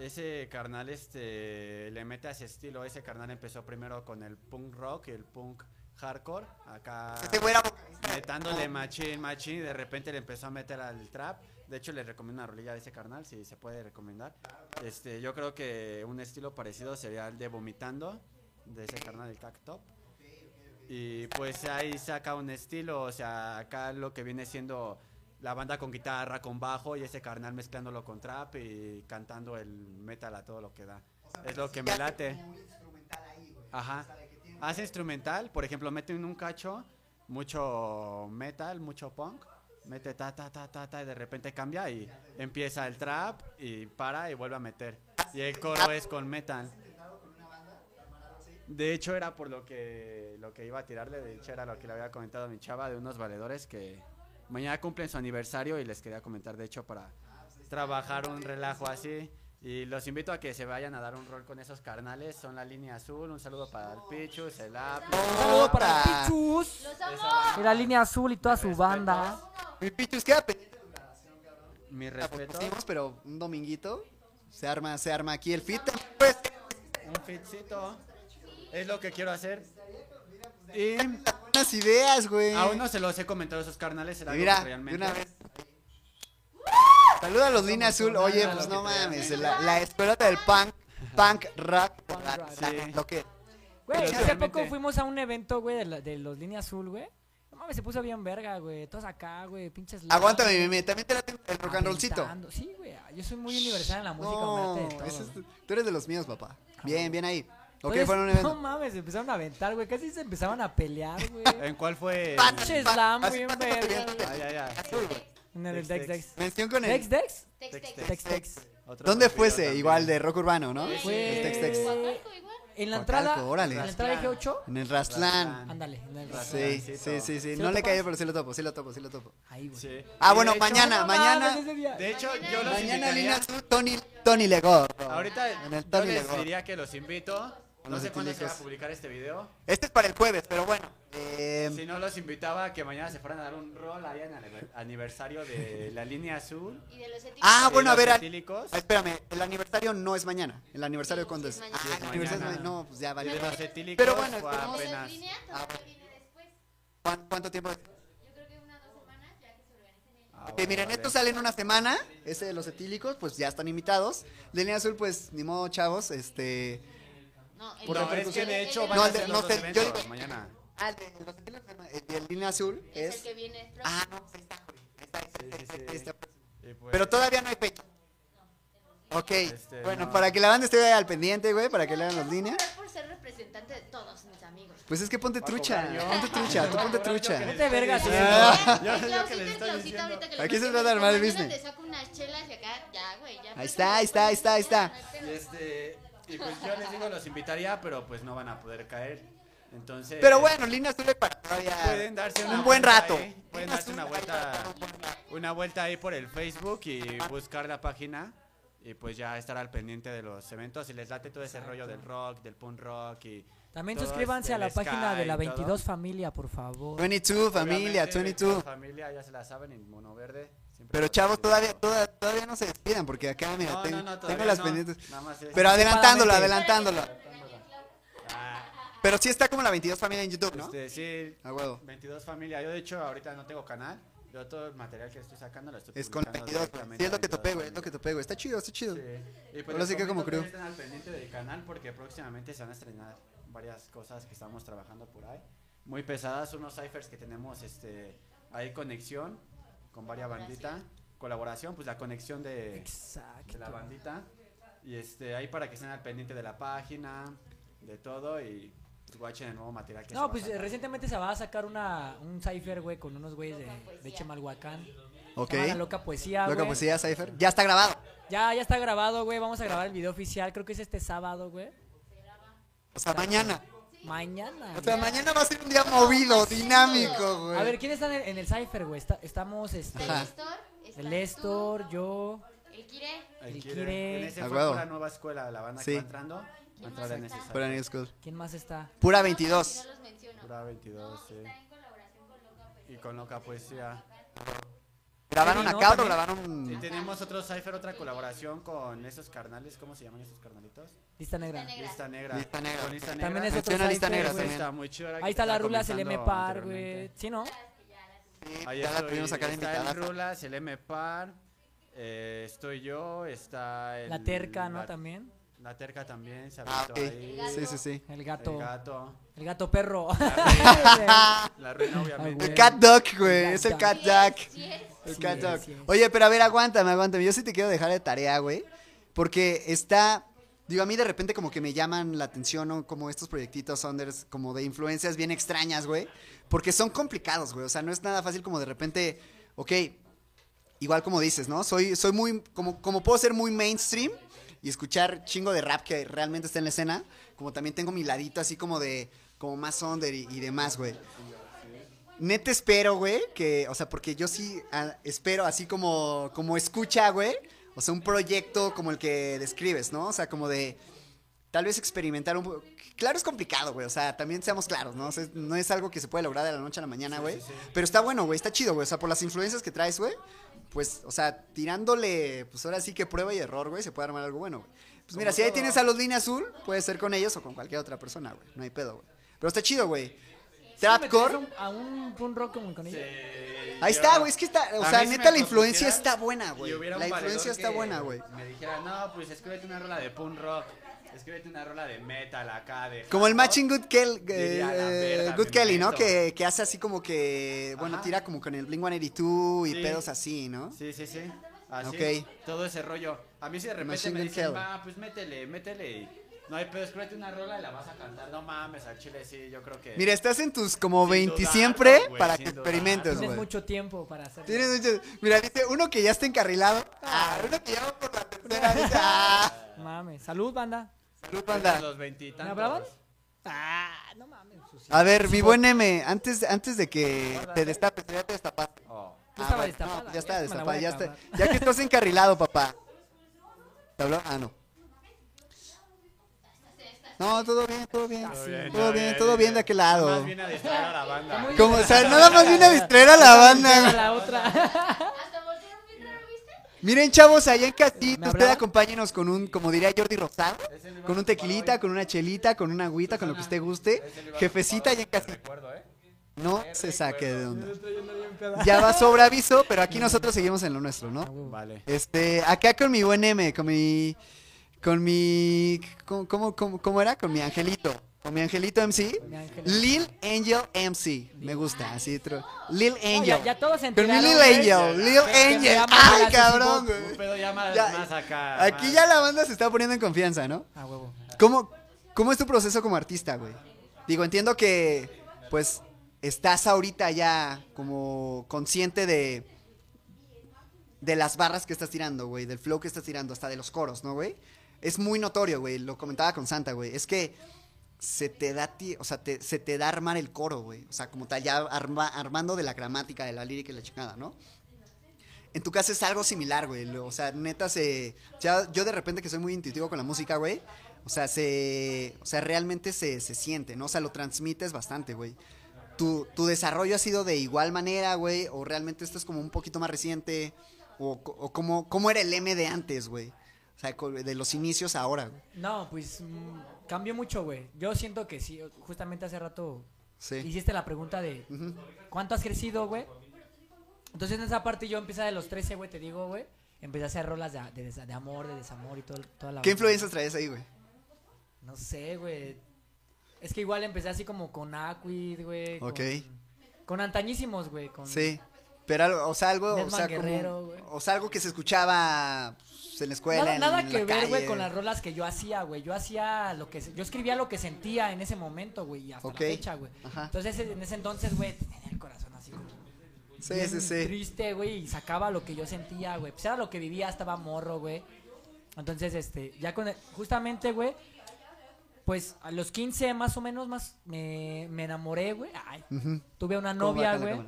Speaker 3: ese carnal este le mete a ese estilo. Ese carnal empezó primero con el punk rock y el punk hardcore. Acá
Speaker 1: Este güey era vocalista.
Speaker 3: metándole machín, machín. Y de repente le empezó a meter al trap. De hecho, les recomiendo una rolilla de ese carnal, si se puede recomendar. Este, yo creo que un estilo parecido sería el de Vomitando, de ese carnal, el Cactop. Y pues ahí saca un estilo, o sea, acá lo que viene siendo la banda con guitarra, con bajo y ese carnal mezclándolo con trap y cantando el metal a todo lo que da. Es lo que me late. Ajá. Hace instrumental, por ejemplo, mete en un cacho mucho metal, mucho punk, mete ta ta ta ta ta y de repente cambia y empieza el trap y para y vuelve a meter. Y el coro es con metal. De hecho era por lo que lo que iba a tirarle, de hecho era lo que le había comentado a mi chava de unos valedores que mañana cumplen su aniversario y les quería comentar de hecho para trabajar un relajo así. Y los invito a que se vayan a dar un rol con esos carnales. Son la línea azul. Un saludo para el Pichus, el App.
Speaker 2: Un saludo para el. Pichus. Y la línea azul y toda su banda.
Speaker 1: Mi Pichus queda pendiente.
Speaker 3: Mi respeto.
Speaker 1: pero un dominguito se arma, se arma aquí el fit. Pues,
Speaker 3: Un fitcito. Es lo que quiero hacer. Y
Speaker 1: buenas ideas, güey.
Speaker 3: aún no se los he comentado a esos carnales. Era
Speaker 1: Mira,
Speaker 3: realmente.
Speaker 1: una vez. Saluda a los Línea Azul. Oye, pues no mames. La, la escuelota del punk, punk rock.
Speaker 2: Punk
Speaker 1: la-
Speaker 2: rock.
Speaker 1: la-
Speaker 3: Sí.
Speaker 1: Lo que.
Speaker 2: Güey, hace
Speaker 3: realmente-
Speaker 2: poco fuimos a un evento, güey, de, la- de los Línea Azul, güey. No mames, se puso bien verga, güey. Todos acá, güey, pinches.
Speaker 1: Aguántame, meme. También te late el rock and rollcito.
Speaker 2: aventando. Sí, güey. Yo soy muy universal en la música,
Speaker 1: No,
Speaker 2: me late de todo.
Speaker 1: ese es- tú eres de los míos, papá. Bien, bien ahí. Ok, fueron un
Speaker 2: No
Speaker 1: evento.
Speaker 2: mames, se empezaron a aventar, güey. Casi se empezaban a pelear, güey.
Speaker 3: ¿En cuál fue?
Speaker 2: Pinche slam, verga, güey.
Speaker 3: Ay, ay, ay.
Speaker 2: En el
Speaker 3: Dex,
Speaker 2: Dex
Speaker 3: Dex.
Speaker 2: Dex.
Speaker 1: Mención con
Speaker 2: Dex
Speaker 1: el.
Speaker 2: Dex. Dex Dex.
Speaker 3: Otro
Speaker 1: ¿Dónde fuese? Igual de rock urbano, ¿no?
Speaker 2: Fue-.
Speaker 4: Huacalco igual.
Speaker 2: En la entrada.
Speaker 1: órale.
Speaker 2: En la entrada de G8.
Speaker 1: En el Rastlán.
Speaker 2: Ándale, en el
Speaker 1: Sí, sí, sí, sí.
Speaker 2: ¿Sí
Speaker 1: No le caí, pero sí lo topo, sí lo topo, sí lo topo.
Speaker 2: Ahí, güey.
Speaker 1: Ah, bueno, mañana,
Speaker 2: No
Speaker 1: mañana.
Speaker 3: De hecho, yo los
Speaker 1: Mañana Azul, Tony, Tony Legor.
Speaker 3: Ahorita
Speaker 1: En el
Speaker 3: yo les
Speaker 1: Legor.
Speaker 3: diría que los invito. No sé cuándo se va a publicar este video.
Speaker 1: Este es para el jueves, pero bueno. eh,
Speaker 3: Si no, los invitaba a que mañana se fueran a dar un rol ahí en el aniversario de la línea azul.
Speaker 4: Y de los etílicos.
Speaker 1: Ah, bueno, a ver,
Speaker 3: etílicos.
Speaker 1: ah, espérame, el aniversario no es mañana. El aniversario
Speaker 4: Sí,
Speaker 1: cuándo
Speaker 4: sí
Speaker 1: es.
Speaker 4: es
Speaker 1: Ah,
Speaker 4: mañana.
Speaker 1: el aniversario
Speaker 3: Mañana.
Speaker 1: no, pues ya
Speaker 3: Y
Speaker 1: valió.
Speaker 3: de los etílicos
Speaker 1: Pero bueno,
Speaker 3: fue apenas.
Speaker 4: es línea,
Speaker 1: Ah. ¿Cuán- ¿Cuánto tiempo? es?
Speaker 4: Yo creo que unas dos semanas ya que se organicen el...
Speaker 3: Ah, bueno,
Speaker 1: miren,
Speaker 3: vale.
Speaker 1: estos salen una semana. Ese de los etílicos, pues ya están invitados. De línea azul, pues ni modo, chavos. Este.
Speaker 4: No, el-
Speaker 1: Por
Speaker 3: No, es que de hecho van
Speaker 1: No,
Speaker 3: a
Speaker 1: no
Speaker 3: los
Speaker 1: yo digo-
Speaker 3: mañana.
Speaker 1: Ah, el de los etílicos, el de línea azul
Speaker 4: Es
Speaker 1: es.
Speaker 4: el que viene.
Speaker 1: Ah, no, pues está, está,
Speaker 3: pues,
Speaker 1: Pero todavía no hay fecha. Ok,
Speaker 3: Este,
Speaker 1: bueno,
Speaker 3: no.
Speaker 1: para que la banda esté al pendiente, güey, para que le hagan las líneas.
Speaker 4: por ser representante de todos mis amigos.
Speaker 1: Pues es que ponte trucha, ponte trucha, tú ponte trucha.
Speaker 2: Ponte
Speaker 4: lo
Speaker 1: Aquí se trata de armar el business.
Speaker 4: Te saco unas chelas y acá, ya, güey, ya.
Speaker 1: Ahí está, ahí está, ahí está, ahí está.
Speaker 3: Y este, y pues yo les digo, los invitaría, pero pues no van a poder caer. Entonces.
Speaker 1: Pero bueno, azul es para todavía.
Speaker 3: Pueden darse
Speaker 1: un buen
Speaker 3: vuelta
Speaker 1: rato.
Speaker 3: ahí, pueden darse una vuelta, una vuelta ahí por el Facebook y buscar la página y pues ya estar al pendiente de los eventos. Si les late todo ese rollo del rock, del punk rock y
Speaker 2: También suscríbanse a
Speaker 3: del
Speaker 2: la página de la
Speaker 3: ska y todo.
Speaker 2: 22 familia, por favor.
Speaker 1: 22, familia,
Speaker 3: Obviamente,
Speaker 1: 22.
Speaker 3: Familia, ya se la saben, en mono verde.
Speaker 1: Pero chavos, todavía, toda- todavía no se despidan porque acá, mira,
Speaker 3: No,
Speaker 1: tengo,
Speaker 3: no, no,
Speaker 1: tengo
Speaker 3: todavía
Speaker 1: las
Speaker 3: no,
Speaker 1: pendientes. Pero adelantándolo.
Speaker 3: Ah,
Speaker 1: Pero sí está como la 22 familia en YouTube, ¿no?
Speaker 3: este, sí,
Speaker 1: A huevo.
Speaker 3: 22 familia. Yo de hecho ahorita no tengo canal. Yo todo el material que estoy sacando lo estoy
Speaker 1: Es con la
Speaker 3: publicando
Speaker 1: 22, güey.
Speaker 3: directamente
Speaker 1: Sí, es lo que topé, güey, es
Speaker 3: 22
Speaker 1: lo que topé, güey. Está chido, está chido.
Speaker 3: Sí. Y pues
Speaker 1: Ahora sí que como creo.
Speaker 3: Estén al pendiente del canal porque próximamente se van a estrenar varias cosas que estamos trabajando por ahí. Muy pesadas, unos ciphers que tenemos este ahí conexión con varias banditas. Colaboración, pues la conexión de,
Speaker 2: Exacto.
Speaker 3: de la bandita. Y este ahí para que estén al pendiente de la página, de todo y pues, watchen el nuevo material que
Speaker 2: No, pues recientemente se va a sacar una, un cipher, güey, con unos güeyes de, de Chemalhuacán.
Speaker 1: Ok.
Speaker 2: Se llama La Loca Poesía,
Speaker 1: Loca
Speaker 2: güey.
Speaker 1: poesía, Cypher. Ya está grabado.
Speaker 2: Ya, ya está grabado, güey. Vamos a grabar el video oficial. Creo que es este sábado, güey.
Speaker 1: O sea, mañana.
Speaker 2: Mañana.
Speaker 1: O sea,
Speaker 2: güey.
Speaker 1: mañana va a ser un día movido, dinámico, güey.
Speaker 2: A ver, ¿quién está en el, en el cipher, güey? Está- estamos, este...
Speaker 1: Ajá.
Speaker 2: El Estor, yo...
Speaker 4: El Kire.
Speaker 3: El
Speaker 2: el
Speaker 3: Kire. Ese fue la nueva escuela, la banda
Speaker 1: Sí.
Speaker 3: que va entrando. Va a entrar en ese?
Speaker 1: Pura
Speaker 3: cypher.
Speaker 1: New School.
Speaker 2: ¿Quién más está?
Speaker 1: Pura
Speaker 4: No
Speaker 1: 22.
Speaker 4: los menciono.
Speaker 3: Pura 22, sí.
Speaker 4: Poesía.
Speaker 3: Y con loca poesía.
Speaker 1: ¿Grabaron
Speaker 2: Sí, ¿no?
Speaker 1: acá o lo
Speaker 2: También.
Speaker 1: grabaron?
Speaker 3: Y tenemos otro Cypher, otra colaboración con esos carnales, ¿cómo se llaman esos carnalitos?
Speaker 2: Lista negra.
Speaker 3: Lista Negra.
Speaker 1: Lista Negra.
Speaker 3: Con Lista
Speaker 2: También
Speaker 3: Negra.
Speaker 2: es otro
Speaker 1: Menciona Lista
Speaker 2: cypher,
Speaker 1: Negra también.
Speaker 3: Está muy chido.
Speaker 2: Ahí está la Rulas, el M Par, güey. ¿Sí, no?
Speaker 3: Ahí
Speaker 1: ya la tuvimos acá de
Speaker 3: está
Speaker 1: invitada.
Speaker 3: el Rulas, el M Par, eh, estoy yo, está el...
Speaker 2: La terca, ¿no?
Speaker 3: la-
Speaker 2: También.
Speaker 3: La terca también se
Speaker 1: Ah,
Speaker 3: aventó
Speaker 1: ok.
Speaker 3: ahí.
Speaker 1: Sí, sí, sí.
Speaker 2: El
Speaker 3: El
Speaker 2: gato.
Speaker 3: gato.
Speaker 2: El gato perro.
Speaker 3: La reina, obviamente.
Speaker 1: El Cat Duck, güey. Es el. Cat Duck.
Speaker 4: Sí es.
Speaker 1: El Cat Duck.
Speaker 2: sí.
Speaker 1: Oye, pero a ver, aguántame, aguántame. Yo sí te quiero dejar de tarea, güey. Porque está. Digo, a mí de repente como que me llaman la atención, ¿no? Como estos proyectitos unders, como de influencias bien extrañas, güey. Porque son complicados, güey. O sea, no es nada fácil como de repente, ok, igual como dices, ¿no? Soy, soy muy, como, como puedo ser muy mainstream y escuchar chingo de rap que realmente está en la escena, como también tengo mi ladito así como de, como más under y, y demás, güey. Neta espero, güey, que, o sea, porque yo sí espero así como, como escucha, güey, o sea, un proyecto como el que describes, ¿no? O sea, como de tal vez experimentar un poco. Claro, es complicado, güey, o sea, también seamos claros, ¿no? O sea, no es algo que se puede lograr de la noche a la mañana, güey. Pero está bueno, güey, está chido, güey, o sea, por las influencias que traes, güey, pues, o sea, tirándole, pues ahora sí que prueba y error, güey, se puede armar algo bueno, güey. Pues mira, si ahí tienes a los Línea Azul, puede ser con ellos o con cualquier otra persona, güey, no hay pedo, güey. Pero está chido, güey. Trapcore.
Speaker 2: ¿Meterías A un punk rock como con ellos.
Speaker 1: Ahí está, güey, es que está, o sea, neta la influencia está buena, güey. La influencia está buena, güey.
Speaker 3: Me dijera, no, pues escríbete una rola de punk rock, escríbete una rola de metal acá, de
Speaker 1: Como el
Speaker 3: hardcore".
Speaker 1: Matching Good, Kel- eh,
Speaker 3: "La verga,
Speaker 1: Good
Speaker 3: me
Speaker 1: Kelly, ¿no?
Speaker 3: meto".
Speaker 1: Que, que hace así como que, bueno,
Speaker 3: Ajá.
Speaker 1: tira como con el Blink 182 y
Speaker 3: Sí.
Speaker 1: pedos así, ¿no?
Speaker 3: Sí, sí, sí. Así,
Speaker 1: Ok.
Speaker 3: todo ese rollo. A mí si de repente
Speaker 1: Machine
Speaker 3: me dicen,
Speaker 1: Kelly.
Speaker 3: va, pues métele, métele. No hay pedo, escríbete una rola y la vas a cantar. No mames, al chile sí, yo creo que...
Speaker 1: Mira, estás en tus como
Speaker 3: Sin
Speaker 1: 20
Speaker 3: dudarlo,
Speaker 1: siempre para que experimentes,
Speaker 2: Tienes
Speaker 1: güey.
Speaker 2: mucho tiempo para hacerlo.
Speaker 1: Tienes mucho- Mira, dice uno que ya está encarrilado. Ah, uno que ya va por la tercera. dice, ah,
Speaker 2: Mames. Salud, banda.
Speaker 1: Salud,
Speaker 3: a
Speaker 1: banda.
Speaker 3: los
Speaker 2: ¿Me hablaban? Ah, no mames.
Speaker 1: A ver, mi buen M, antes, antes de que te destapes, ya te destapaste.
Speaker 3: Oh.
Speaker 1: Ah,
Speaker 2: estaba
Speaker 1: bueno,
Speaker 2: destapada,
Speaker 1: no, ya está
Speaker 2: la
Speaker 1: destapada,
Speaker 2: a
Speaker 1: ya está. Ya que estás encarrilado, papá. ¿Te habló? Ah, no. No, todo bien, todo bien.
Speaker 2: Todo
Speaker 3: bien,
Speaker 1: Todo
Speaker 3: todo
Speaker 1: bien,
Speaker 3: bien,
Speaker 1: todo bien de aquel
Speaker 3: Nada
Speaker 1: lado.
Speaker 3: más viene a distraer a la banda.
Speaker 1: Como, o sea, nada más viene a distraer a la banda.
Speaker 2: la otra.
Speaker 4: Hasta voltearon bien raro, ¿viste?
Speaker 1: Miren, chavos, allá en
Speaker 2: ¿Me
Speaker 1: casita, usted acompáñenos con un, como diría Jordi Rosado, con un tequilita, con una chelita, con una agüita, con lo que usted guste. Jefecita allá en casita.
Speaker 3: ¿eh?
Speaker 1: No se saque de onda. Ya va sobre aviso, pero aquí nosotros seguimos en lo nuestro, ¿no?
Speaker 2: Ah.
Speaker 3: Vale.
Speaker 1: Este, acá con mi buen M, con mi. Con mi. ¿Cómo, cómo, cómo, cómo era? Con mi angelito. Con mi angelito MC.
Speaker 2: Mi angelito.
Speaker 1: Lil Angel MC. Me gusta, así. tro- Lil
Speaker 2: No,
Speaker 1: Angel.
Speaker 2: ya, ya todos
Speaker 1: Con mi. Lil Angel. Lil Angel. Ay, cabrón, güey.
Speaker 3: pedo ya más,
Speaker 1: Ya,
Speaker 3: más acá.
Speaker 1: Aquí
Speaker 3: más-
Speaker 1: ya la banda se está poniendo en confianza, ¿no?
Speaker 2: Ah, huevo.
Speaker 1: ¿Cómo, ¿Cómo es tu proceso como artista, güey? Digo, entiendo que, pues, estás ahorita ya como consciente de, de las barras que estás tirando, güey, del flow que estás tirando, hasta de los coros, ¿no, güey? Es muy notorio, güey, lo comentaba con Santa, güey, es que se te da, ti- o sea, te- se te da armar el coro, güey, o sea, como tal, ya arma- armando de la gramática, de la lírica y la chingada, ¿no? En tu caso es algo similar, güey. O sea, neta se. Ya, yo de repente que soy muy intuitivo con la música, güey. O sea, se. O sea, realmente se, se siente, ¿no? O sea, lo transmites bastante, güey. Tu, tu desarrollo ha sido de igual manera, güey. O realmente esto es como un poquito más reciente. O, o cómo, cómo era el M de antes, güey. O sea, de los inicios ahora, güey.
Speaker 2: No, pues mm, cambió mucho, güey. Yo siento que sí. Justamente hace rato
Speaker 1: Sí.
Speaker 2: hiciste la pregunta de. ¿cuánto has crecido, güey? Entonces en esa parte yo empecé de los 13, güey, te digo, güey. Empecé a hacer rolas de, de, amor, de desamor y todo, toda la
Speaker 1: ¿Qué influencias traes ahí, güey?
Speaker 2: No sé, güey. Es que igual empecé así como con Aquid, güey.
Speaker 1: Ok.
Speaker 2: Con, antañísimos, güey. Con,
Speaker 1: Sí. Pero, o sea, algo. O sea, como-
Speaker 2: Guerrero,
Speaker 1: o sea, algo que se escuchaba pues, en la escuela.
Speaker 2: Nada,
Speaker 1: en
Speaker 2: nada que ver, güey, con las rolas que yo hacía, güey. Yo hacía lo que... Yo escribía lo que sentía en ese momento, güey, y hasta la fecha, güey. Entonces, en ese entonces, güey, tenía el corazón así como...
Speaker 1: Sí, sí, sí.
Speaker 2: Triste, güey, y sacaba lo que yo sentía, güey. Pues era lo que vivía, estaba morro, güey. Entonces, este, ya con... el- justamente, güey, pues a los 15 más o menos, más, me, me enamoré, güey. Ay,
Speaker 1: Ujú.
Speaker 2: tuve una
Speaker 1: ¿Cómo va
Speaker 2: novia, güey.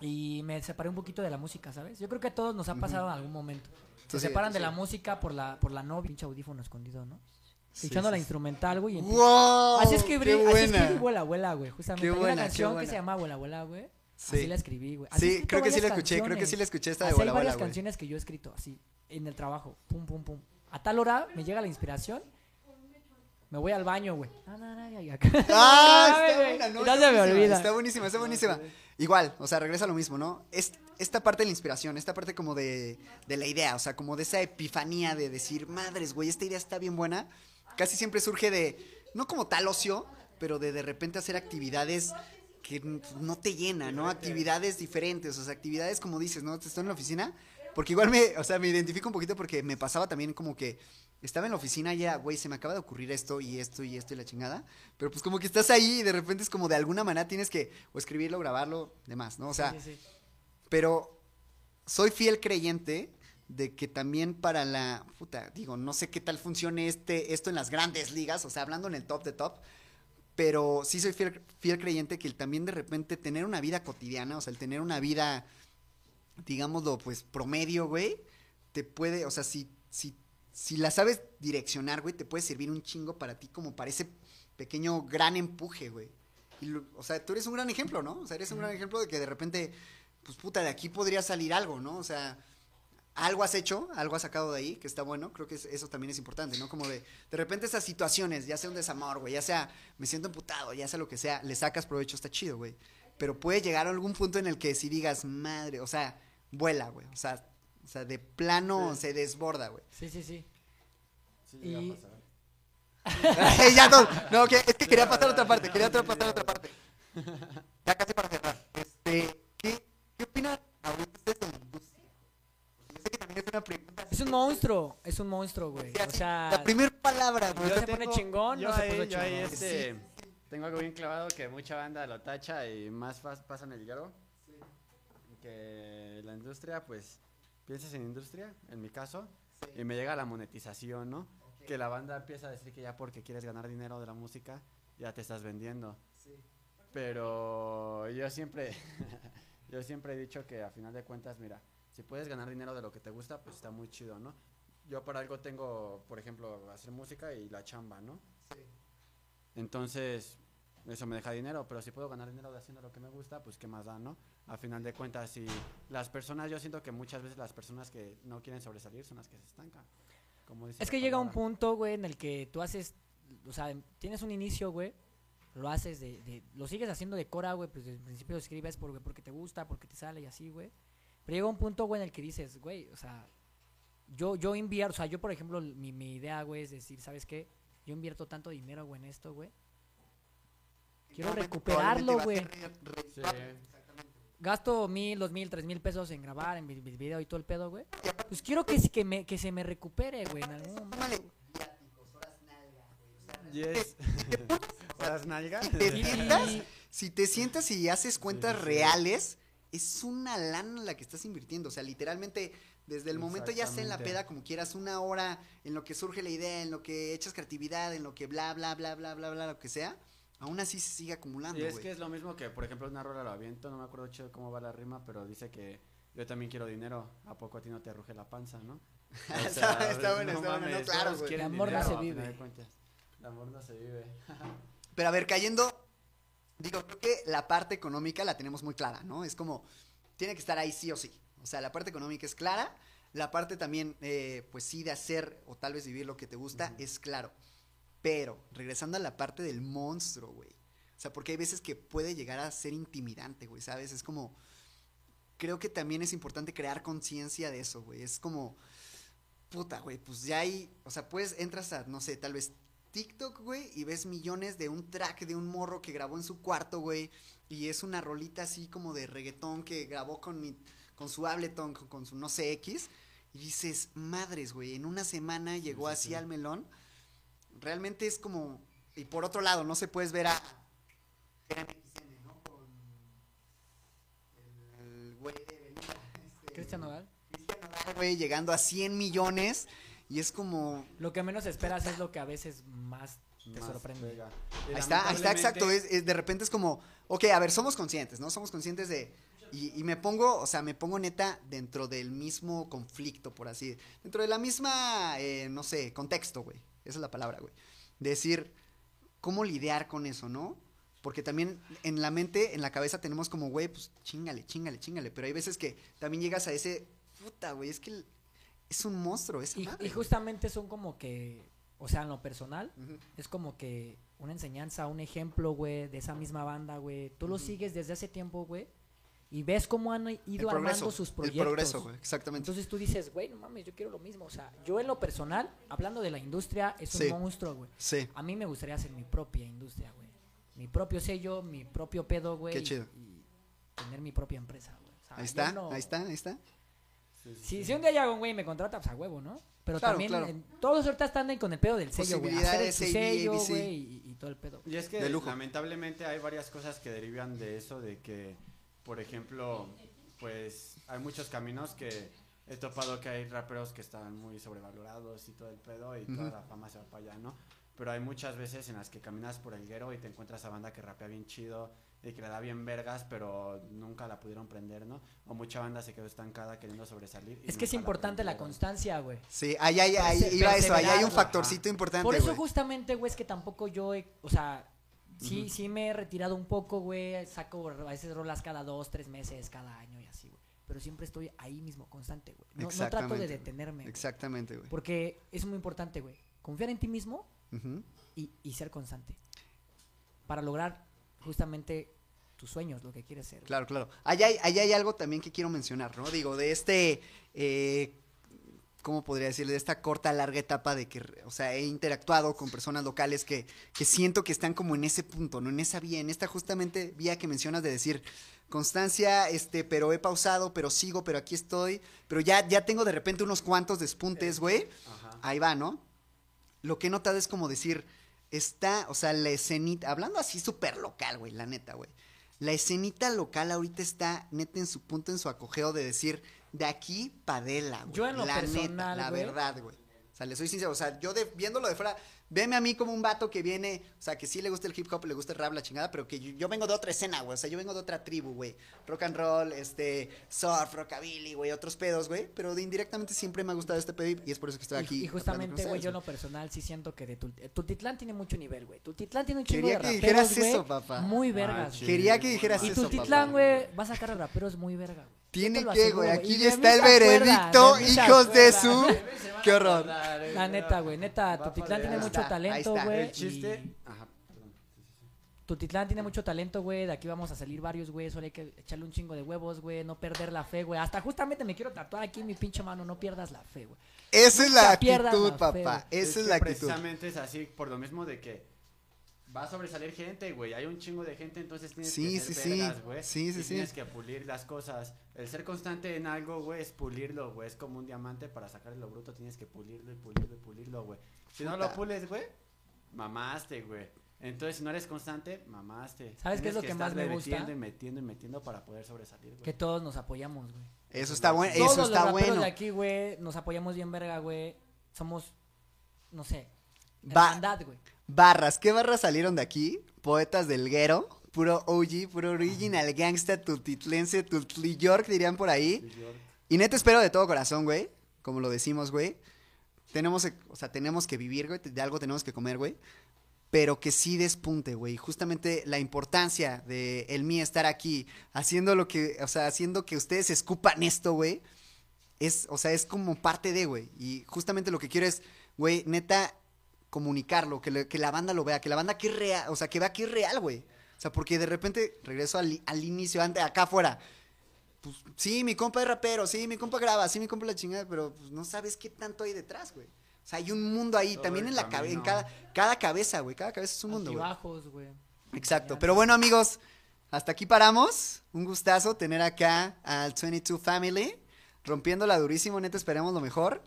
Speaker 2: Y me separé un poquito de la música, ¿sabes? Yo creo que a todos nos ha pasado en algún momento. Se separan de la música por la, por la novia. Pinche audífono escondido, ¿no? Escuchando la instrumental, güey.
Speaker 1: ¡Wow!
Speaker 2: Así escribí,
Speaker 1: ¡Qué
Speaker 2: así escribí Vuela, Vuela, güey. Justamente.
Speaker 1: Qué
Speaker 2: Hay
Speaker 1: buena,
Speaker 2: una
Speaker 1: qué
Speaker 2: canción que se llama Vuela, Vuela, güey.
Speaker 1: Sí.
Speaker 2: Así la escribí, güey. Así
Speaker 1: Sí, creo que sí la
Speaker 2: varias
Speaker 1: escuché, creo que sí la escuché esta de
Speaker 2: Así hay
Speaker 1: Bola
Speaker 2: varias
Speaker 1: Bola, güey.
Speaker 2: canciones que yo he escrito así, en el trabajo. Pum, pum, pum. A tal hora me llega la inspiración. Me voy al baño, güey. Ah, no, no, ya, ya.
Speaker 1: Ah,
Speaker 2: No,
Speaker 1: está buena, no,
Speaker 2: Ya
Speaker 1: está
Speaker 2: se me
Speaker 1: buenísima,
Speaker 2: olvida.
Speaker 1: Está buenísima, está buenísima. Igual, o sea, regresa a lo mismo, ¿no? Es esta parte de la inspiración, esta parte como de, de la idea, o sea, como de esa epifanía de decir, madres, güey, esta idea está bien buena. Casi siempre surge de, no como tal ocio, pero de de repente hacer actividades que no te llenan, ¿no? Actividades diferentes, o sea, actividades como dices, ¿no? Estoy en la oficina, porque igual me, o sea, me identifico un poquito porque me pasaba también como que estaba en la oficina y era, güey, se me acaba de ocurrir esto y esto y esto y la chingada. Pero pues como que estás ahí y de repente es como de alguna manera tienes que o escribirlo, grabarlo, demás, ¿no? O sea,
Speaker 2: Sí, sí, sí.
Speaker 1: pero soy fiel creyente de que también para la puta, digo, no sé qué tal funcione este esto en las grandes ligas, o sea, hablando en el top de top, pero sí soy fiel, fiel creyente que el también de repente tener una vida cotidiana, o sea, el tener una vida digámoslo, pues promedio, güey, te puede, o sea, si si si la sabes direccionar, güey, te puede servir un chingo para ti como para ese pequeño gran empuje, güey. Y lo- o sea, tú eres un gran ejemplo, ¿no? O sea, eres un gran ejemplo de que de repente, pues puta, de aquí podría salir algo, ¿no? O sea, algo has hecho, algo has sacado de ahí, que está bueno, creo que es- eso también es importante, ¿no? Como de, de repente esas situaciones, ya sea un desamor, güey, ya sea me siento emputado, ya sea lo que sea, le sacas provecho, está chido, güey. Pero puede llegar a algún punto en el que si digas, madre, o sea, vuela, güey, o sea, o sea, de plano se desborda, güey.
Speaker 2: Sí, sí, sí.
Speaker 3: Sí, llega a
Speaker 2: Y-
Speaker 3: pasar.
Speaker 1: ya no, no, que, es que quería pasar a otra parte, quería otra- pasar a otra parte. Ya casi para cerrar. Este, ¿qué, qué opinan ahorita ustedes de la industria? Yo sé que también es una pregunta.
Speaker 2: Es un monstruo, es un monstruo, güey. O sea,
Speaker 1: la primera palabra, güey.
Speaker 2: Yo se pone chingón,
Speaker 3: yo
Speaker 2: no se
Speaker 3: ahí, ahí,
Speaker 2: chingón.
Speaker 3: este, tengo algo bien clavado que mucha banda lo tacha y más pas- pasan el hierro. Que la industria, pues, piensas en industria, en mi caso, y me llega la monetización, ¿no? Que la banda empieza a decir que ya porque quieres ganar dinero de la música, ya te estás vendiendo. Pero yo siempre, yo siempre he dicho que a final de cuentas, mira, si puedes ganar dinero de lo que te gusta, pues está muy chido, ¿no? Yo para algo tengo, por ejemplo, hacer música y la chamba, ¿no? Entonces, eso me deja dinero, pero si puedo ganar dinero de haciendo lo que me gusta, pues qué más da, ¿no? A final de cuentas, si las personas, yo siento que muchas veces las personas que no quieren sobresalir son las que se estancan. Como dice
Speaker 2: Es que llega un punto, güey, en el que tú haces, o sea, tienes un inicio, güey, lo haces de, de- lo sigues haciendo de cora, güey, pues desde el principio lo escribes porque, porque te gusta, porque te sale y así, güey. Pero llega un punto, güey, en el que dices, güey, o sea, yo, yo invierto, o sea, yo, por ejemplo, mi, mi idea, güey, es decir, ¿sabes qué? Yo invierto tanto dinero, güey, en esto, güey. Quiero recuperarlo, güey.
Speaker 3: Sí.
Speaker 2: Gasto mil, dos mil, tres mil pesos en grabar, en mi, mi video y todo el pedo, güey. Pues quiero que, se- que, me, que se me recupere, güey, en algún momento.
Speaker 3: Yes. ¿Horas nalga?
Speaker 1: ¿Te
Speaker 2: Y-
Speaker 1: sientas? Si te sientas y haces cuentas reales, es una lana la que estás invirtiendo. O sea, literalmente, desde el momento ya sea en la peda, como quieras, una hora, en lo que surge la idea, en lo que echas creatividad, en lo que bla, bla, bla, bla, bla, bla, lo que sea, aún así se sigue acumulando,
Speaker 3: Y es que es lo mismo que, por ejemplo, una rola lo aviento, no me acuerdo chido cómo va la rima, pero dice que yo también quiero dinero, ¿a poco a ti no te arruje la panza, no? O
Speaker 1: Está- está bueno, está bueno, no, claro, güey.
Speaker 2: El amor no se vive.
Speaker 3: El amor no se vive.
Speaker 1: Pero a ver, cayendo, digo, creo que la parte económica la tenemos muy clara, ¿no? Es como, tiene que estar ahí sí o sí. O sea, la parte económica es clara, la parte también, eh, pues sí, de hacer o tal vez vivir lo que te gusta es claro. Pero, regresando a la parte del monstruo, güey. O sea, porque hay veces que puede llegar a ser intimidante, güey, ¿sabes? Es como, creo que también es importante crear conciencia de eso, güey. Es como, puta, güey, pues ya hay, o sea, pues entras a, no sé, tal vez TikTok, güey, y ves millones de un track de un morro que grabó en su cuarto, güey, y es una rolita así como de reggaetón que grabó con, mi- con su Ableton, con, con su no sé X, y dices, madres, güey, en una semana llegó
Speaker 3: sí,
Speaker 1: así
Speaker 3: sí.
Speaker 1: al melón. Realmente es como, y por otro lado, no se puedes ver a Gran XN, ¿no? Con el güey de Belinda, este,
Speaker 2: Cristian Nodal.
Speaker 1: Cristian Nodal, güey, llegando a 100 millones, y es como,
Speaker 2: Lo que menos esperas es lo que a veces más te
Speaker 3: Más
Speaker 2: sorprende.
Speaker 3: pega.
Speaker 1: Ahí
Speaker 3: Y
Speaker 1: está, ahí está, exacto. Es, es- de repente es como, ok, a ver, somos conscientes, ¿no? Somos conscientes de. Y, y me pongo, o sea, me pongo neta dentro del mismo conflicto, por así. Dentro de la misma, eh, no sé, contexto, güey. Esa es la palabra, güey. De decir, ¿cómo lidiar con eso, no? porque también en la mente, en la cabeza tenemos como, güey, pues chingale, chingale, chingale. Pero hay veces que también llegas a ese, puta, güey, es que es un monstruo, esa
Speaker 2: Y,
Speaker 1: madre,
Speaker 2: y justamente son como que, o sea, en lo personal, es como que una enseñanza, un ejemplo, güey, de esa misma banda, güey. Tú lo sigues desde hace tiempo, güey, y ves cómo han
Speaker 1: El
Speaker 2: ido
Speaker 1: progreso,
Speaker 2: armando sus
Speaker 1: el
Speaker 2: proyectos.
Speaker 1: progreso, güey, exactamente.
Speaker 2: Entonces tú dices, güey, no mames, yo quiero lo mismo. O sea, yo en lo personal, hablando de la industria, es un
Speaker 1: Sí.
Speaker 2: monstruo, güey.
Speaker 1: sí,
Speaker 2: A mí me gustaría hacer mi propia industria, güey. Mi propio sello, mi propio pedo, güey.
Speaker 1: Qué chido.
Speaker 2: Y, tener mi propia empresa, güey. O sea,
Speaker 1: ahí está,
Speaker 2: no-
Speaker 1: ahí está, ahí está.
Speaker 2: Si, si un día llega un güey y me contrata, pues a huevo, ¿no? Pero
Speaker 1: Claro,
Speaker 2: también
Speaker 1: claro.
Speaker 2: en- todos ahorita están con el pedo del sello, güey. Hacer su sello, güey, y, y todo el pedo.
Speaker 3: Y es que
Speaker 1: De lujo.
Speaker 3: lamentablemente hay varias cosas que derivan de eso, de que, por ejemplo, pues hay muchos caminos que he topado que hay raperos que están muy sobrevalorados y todo el pedo y toda
Speaker 1: Ujú.
Speaker 3: la fama se va para allá, ¿no? Pero hay muchas veces en las que caminas por el guero y te encuentras a banda que rapea bien chido y que le da bien vergas, pero nunca la pudieron prender, ¿no? O mucha banda se quedó estancada queriendo sobresalir. y
Speaker 2: Es que es importante la
Speaker 3: prendieron.
Speaker 2: constancia, güey.
Speaker 1: Sí, ahí, ahí, ahí iba eso, ahí hay un factorcito importante,
Speaker 2: Por eso
Speaker 1: güey.
Speaker 2: justamente, güey, es que tampoco yo, he- o sea, sí, sí me he retirado un poco, güey, saco a veces rolas cada dos, tres meses, cada año y así, güey. Pero siempre estoy ahí mismo, constante, güey. No, no trato de detenerme.
Speaker 1: Exactamente, güey.
Speaker 2: Porque es muy importante, güey. Confiar en ti mismo y, y ser constante. Para lograr justamente tus sueños, lo que quieres ser.
Speaker 1: Claro, claro. Allá hay, allá hay algo también que quiero mencionar, ¿no? Digo, de este, eh, ¿cómo podría decirle? De esta corta, larga etapa de que, o sea, he interactuado con personas locales que, que siento que están como en ese punto, ¿no? En esa vía, en esta justamente vía que mencionas de decir, constancia, este, pero he pausado, pero sigo, pero aquí estoy, pero ya, ya tengo de repente unos cuantos despuntes, güey.
Speaker 3: Ajá.
Speaker 1: Ahí va, ¿no? Lo que he notado es como decir, está, o sea, la escenita, hablando así súper local, güey, la neta, güey. La escenita local ahorita está neta en su punto, en su acogeo de decir, de aquí padela, güey.
Speaker 2: Yo en lo
Speaker 1: la neta,
Speaker 2: personal,
Speaker 1: la
Speaker 2: güey.
Speaker 1: verdad, güey. O sea, le soy sincero, o sea, yo de, viéndolo de fuera, veme a mí como un vato que viene, o sea, que sí le gusta el hip hop, le gusta el rap, la chingada, pero que yo, yo vengo de otra escena, güey. O sea, yo vengo de otra tribu, güey. Rock and roll, este, surf, rockabilly, güey, otros pedos, güey. Pero de indirectamente siempre me ha gustado este pedo y- es por eso que estoy aquí.
Speaker 2: Y, justamente, güey, yo en lo personal sí siento que de eh, Tultitlán tiene mucho nivel, güey. Tultitlán tiene un chingo
Speaker 1: Quería
Speaker 2: de
Speaker 1: que
Speaker 2: raperos,
Speaker 1: dijeras
Speaker 2: güey,
Speaker 1: eso, papá.
Speaker 2: Muy
Speaker 3: Ah,
Speaker 2: vergas, güey.
Speaker 1: Quería que dijeras
Speaker 2: Y
Speaker 1: eso,
Speaker 2: Tultitlán, güey, vas a sacar a raperos muy verga, güey.
Speaker 1: Tiene que, güey. Aquí ya está el veredicto,
Speaker 2: de
Speaker 1: hijos de su. Qué horror.
Speaker 2: La neta, güey, neta,
Speaker 3: Va
Speaker 2: Tultitlán tiene
Speaker 3: ahí.
Speaker 2: Mucho talento, güey.
Speaker 3: El chiste.
Speaker 2: y
Speaker 3: Ajá,
Speaker 2: tiene mucho talento, güey. De aquí vamos a salir varios, güey. Solo hay que echarle un chingo de huevos, güey. No perder la fe, güey. Hasta justamente me quiero tatuar aquí en mi pinche mano. No pierdas la fe, güey.
Speaker 1: Esa es la actitud,
Speaker 2: la fe,
Speaker 1: papá.
Speaker 2: güey.
Speaker 1: Esa es
Speaker 3: que
Speaker 1: la actitud.
Speaker 3: Precisamente es así, por lo mismo de que va a sobresalir gente, güey. Hay un chingo de gente, entonces tienes
Speaker 1: Sí,
Speaker 3: que ser
Speaker 1: sí.
Speaker 3: vergas, güey.
Speaker 1: Sí, sí,
Speaker 3: y
Speaker 1: sí.
Speaker 3: Tienes que pulir las cosas. El ser constante en algo, güey, es pulirlo, güey. Es como un diamante para sacar lo bruto, tienes que pulirlo y pulirlo y pulirlo, güey. Si no lo pules, güey, mamaste, güey. Entonces, si no eres constante, mamaste.
Speaker 2: ¿Sabes qué es lo que más
Speaker 3: estarle
Speaker 2: me gusta?
Speaker 3: metiendo y metiendo y metiendo para poder sobresalir, güey.
Speaker 2: Que todos nos apoyamos, güey.
Speaker 1: Eso está bueno.
Speaker 2: Todos
Speaker 1: Eso
Speaker 2: los
Speaker 1: está
Speaker 2: raperos
Speaker 1: bueno.
Speaker 2: de aquí, güey, nos apoyamos bien verga, güey. Somos, no sé, hermandad, güey.
Speaker 1: Barras. ¿Qué barras salieron de aquí? Poetas del Guero. Puro OG, puro original gangsta, tultitlense, tultli York, dirían por ahí. Y neta espero de todo corazón, güey. Como lo decimos, güey. Tenemos, eh, o sea, tenemos que vivir, güey. De algo tenemos que comer, güey. Pero que sí despunte, güey. Justamente la importancia de el mí estar aquí, haciendo lo que, o sea, haciendo que ustedes escupan esto, güey. Es, o sea, es como parte de, güey. Y justamente lo que quiero es, güey, neta, comunicarlo, que, le- que la banda lo vea, que la banda que es real, o sea, que vea que es real, güey. O sea, porque de repente regreso al, al inicio, antes, acá afuera. Pues sí, mi compa es rapero, sí, mi compa graba, sí, mi compa la chingada, pero pues, no sabes qué tanto hay detrás, güey. O sea, hay un mundo ahí,
Speaker 3: Todo
Speaker 1: también en la cabeza, en
Speaker 3: camino.
Speaker 1: cada, cada cabeza, güey, cada cabeza es un mundo, güey.
Speaker 2: Güey.
Speaker 1: Exacto. Pero bueno, amigos, hasta aquí paramos. Un gustazo tener acá al 22 Family, rompiéndola durísimo, neta, esperemos lo mejor.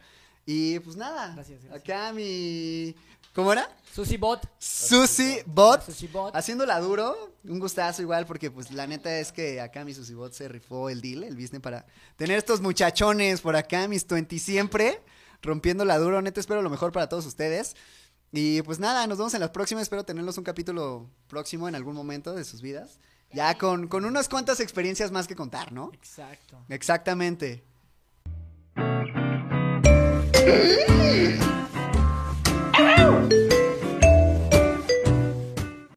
Speaker 1: Y pues nada,
Speaker 2: Gracias, gracias.
Speaker 1: acá mi... ¿Cómo era?
Speaker 2: Susi Bot.
Speaker 1: Susi Bot.
Speaker 2: Susi Bot.
Speaker 1: Haciéndola duro, un gustazo igual, porque pues la neta es que acá mi Susi Bot se rifó el deal, el business para tener estos muchachones por acá, mis 20 siempre, rompiéndola duro, neta espero lo mejor para todos ustedes. Y pues nada, nos vemos en las próximas, espero tenerlos un capítulo próximo en algún momento de sus vidas. Ya con, con unas cuantas experiencias más que contar, ¿no?
Speaker 2: Exacto.
Speaker 1: Exactamente. Mm-hmm. Ow!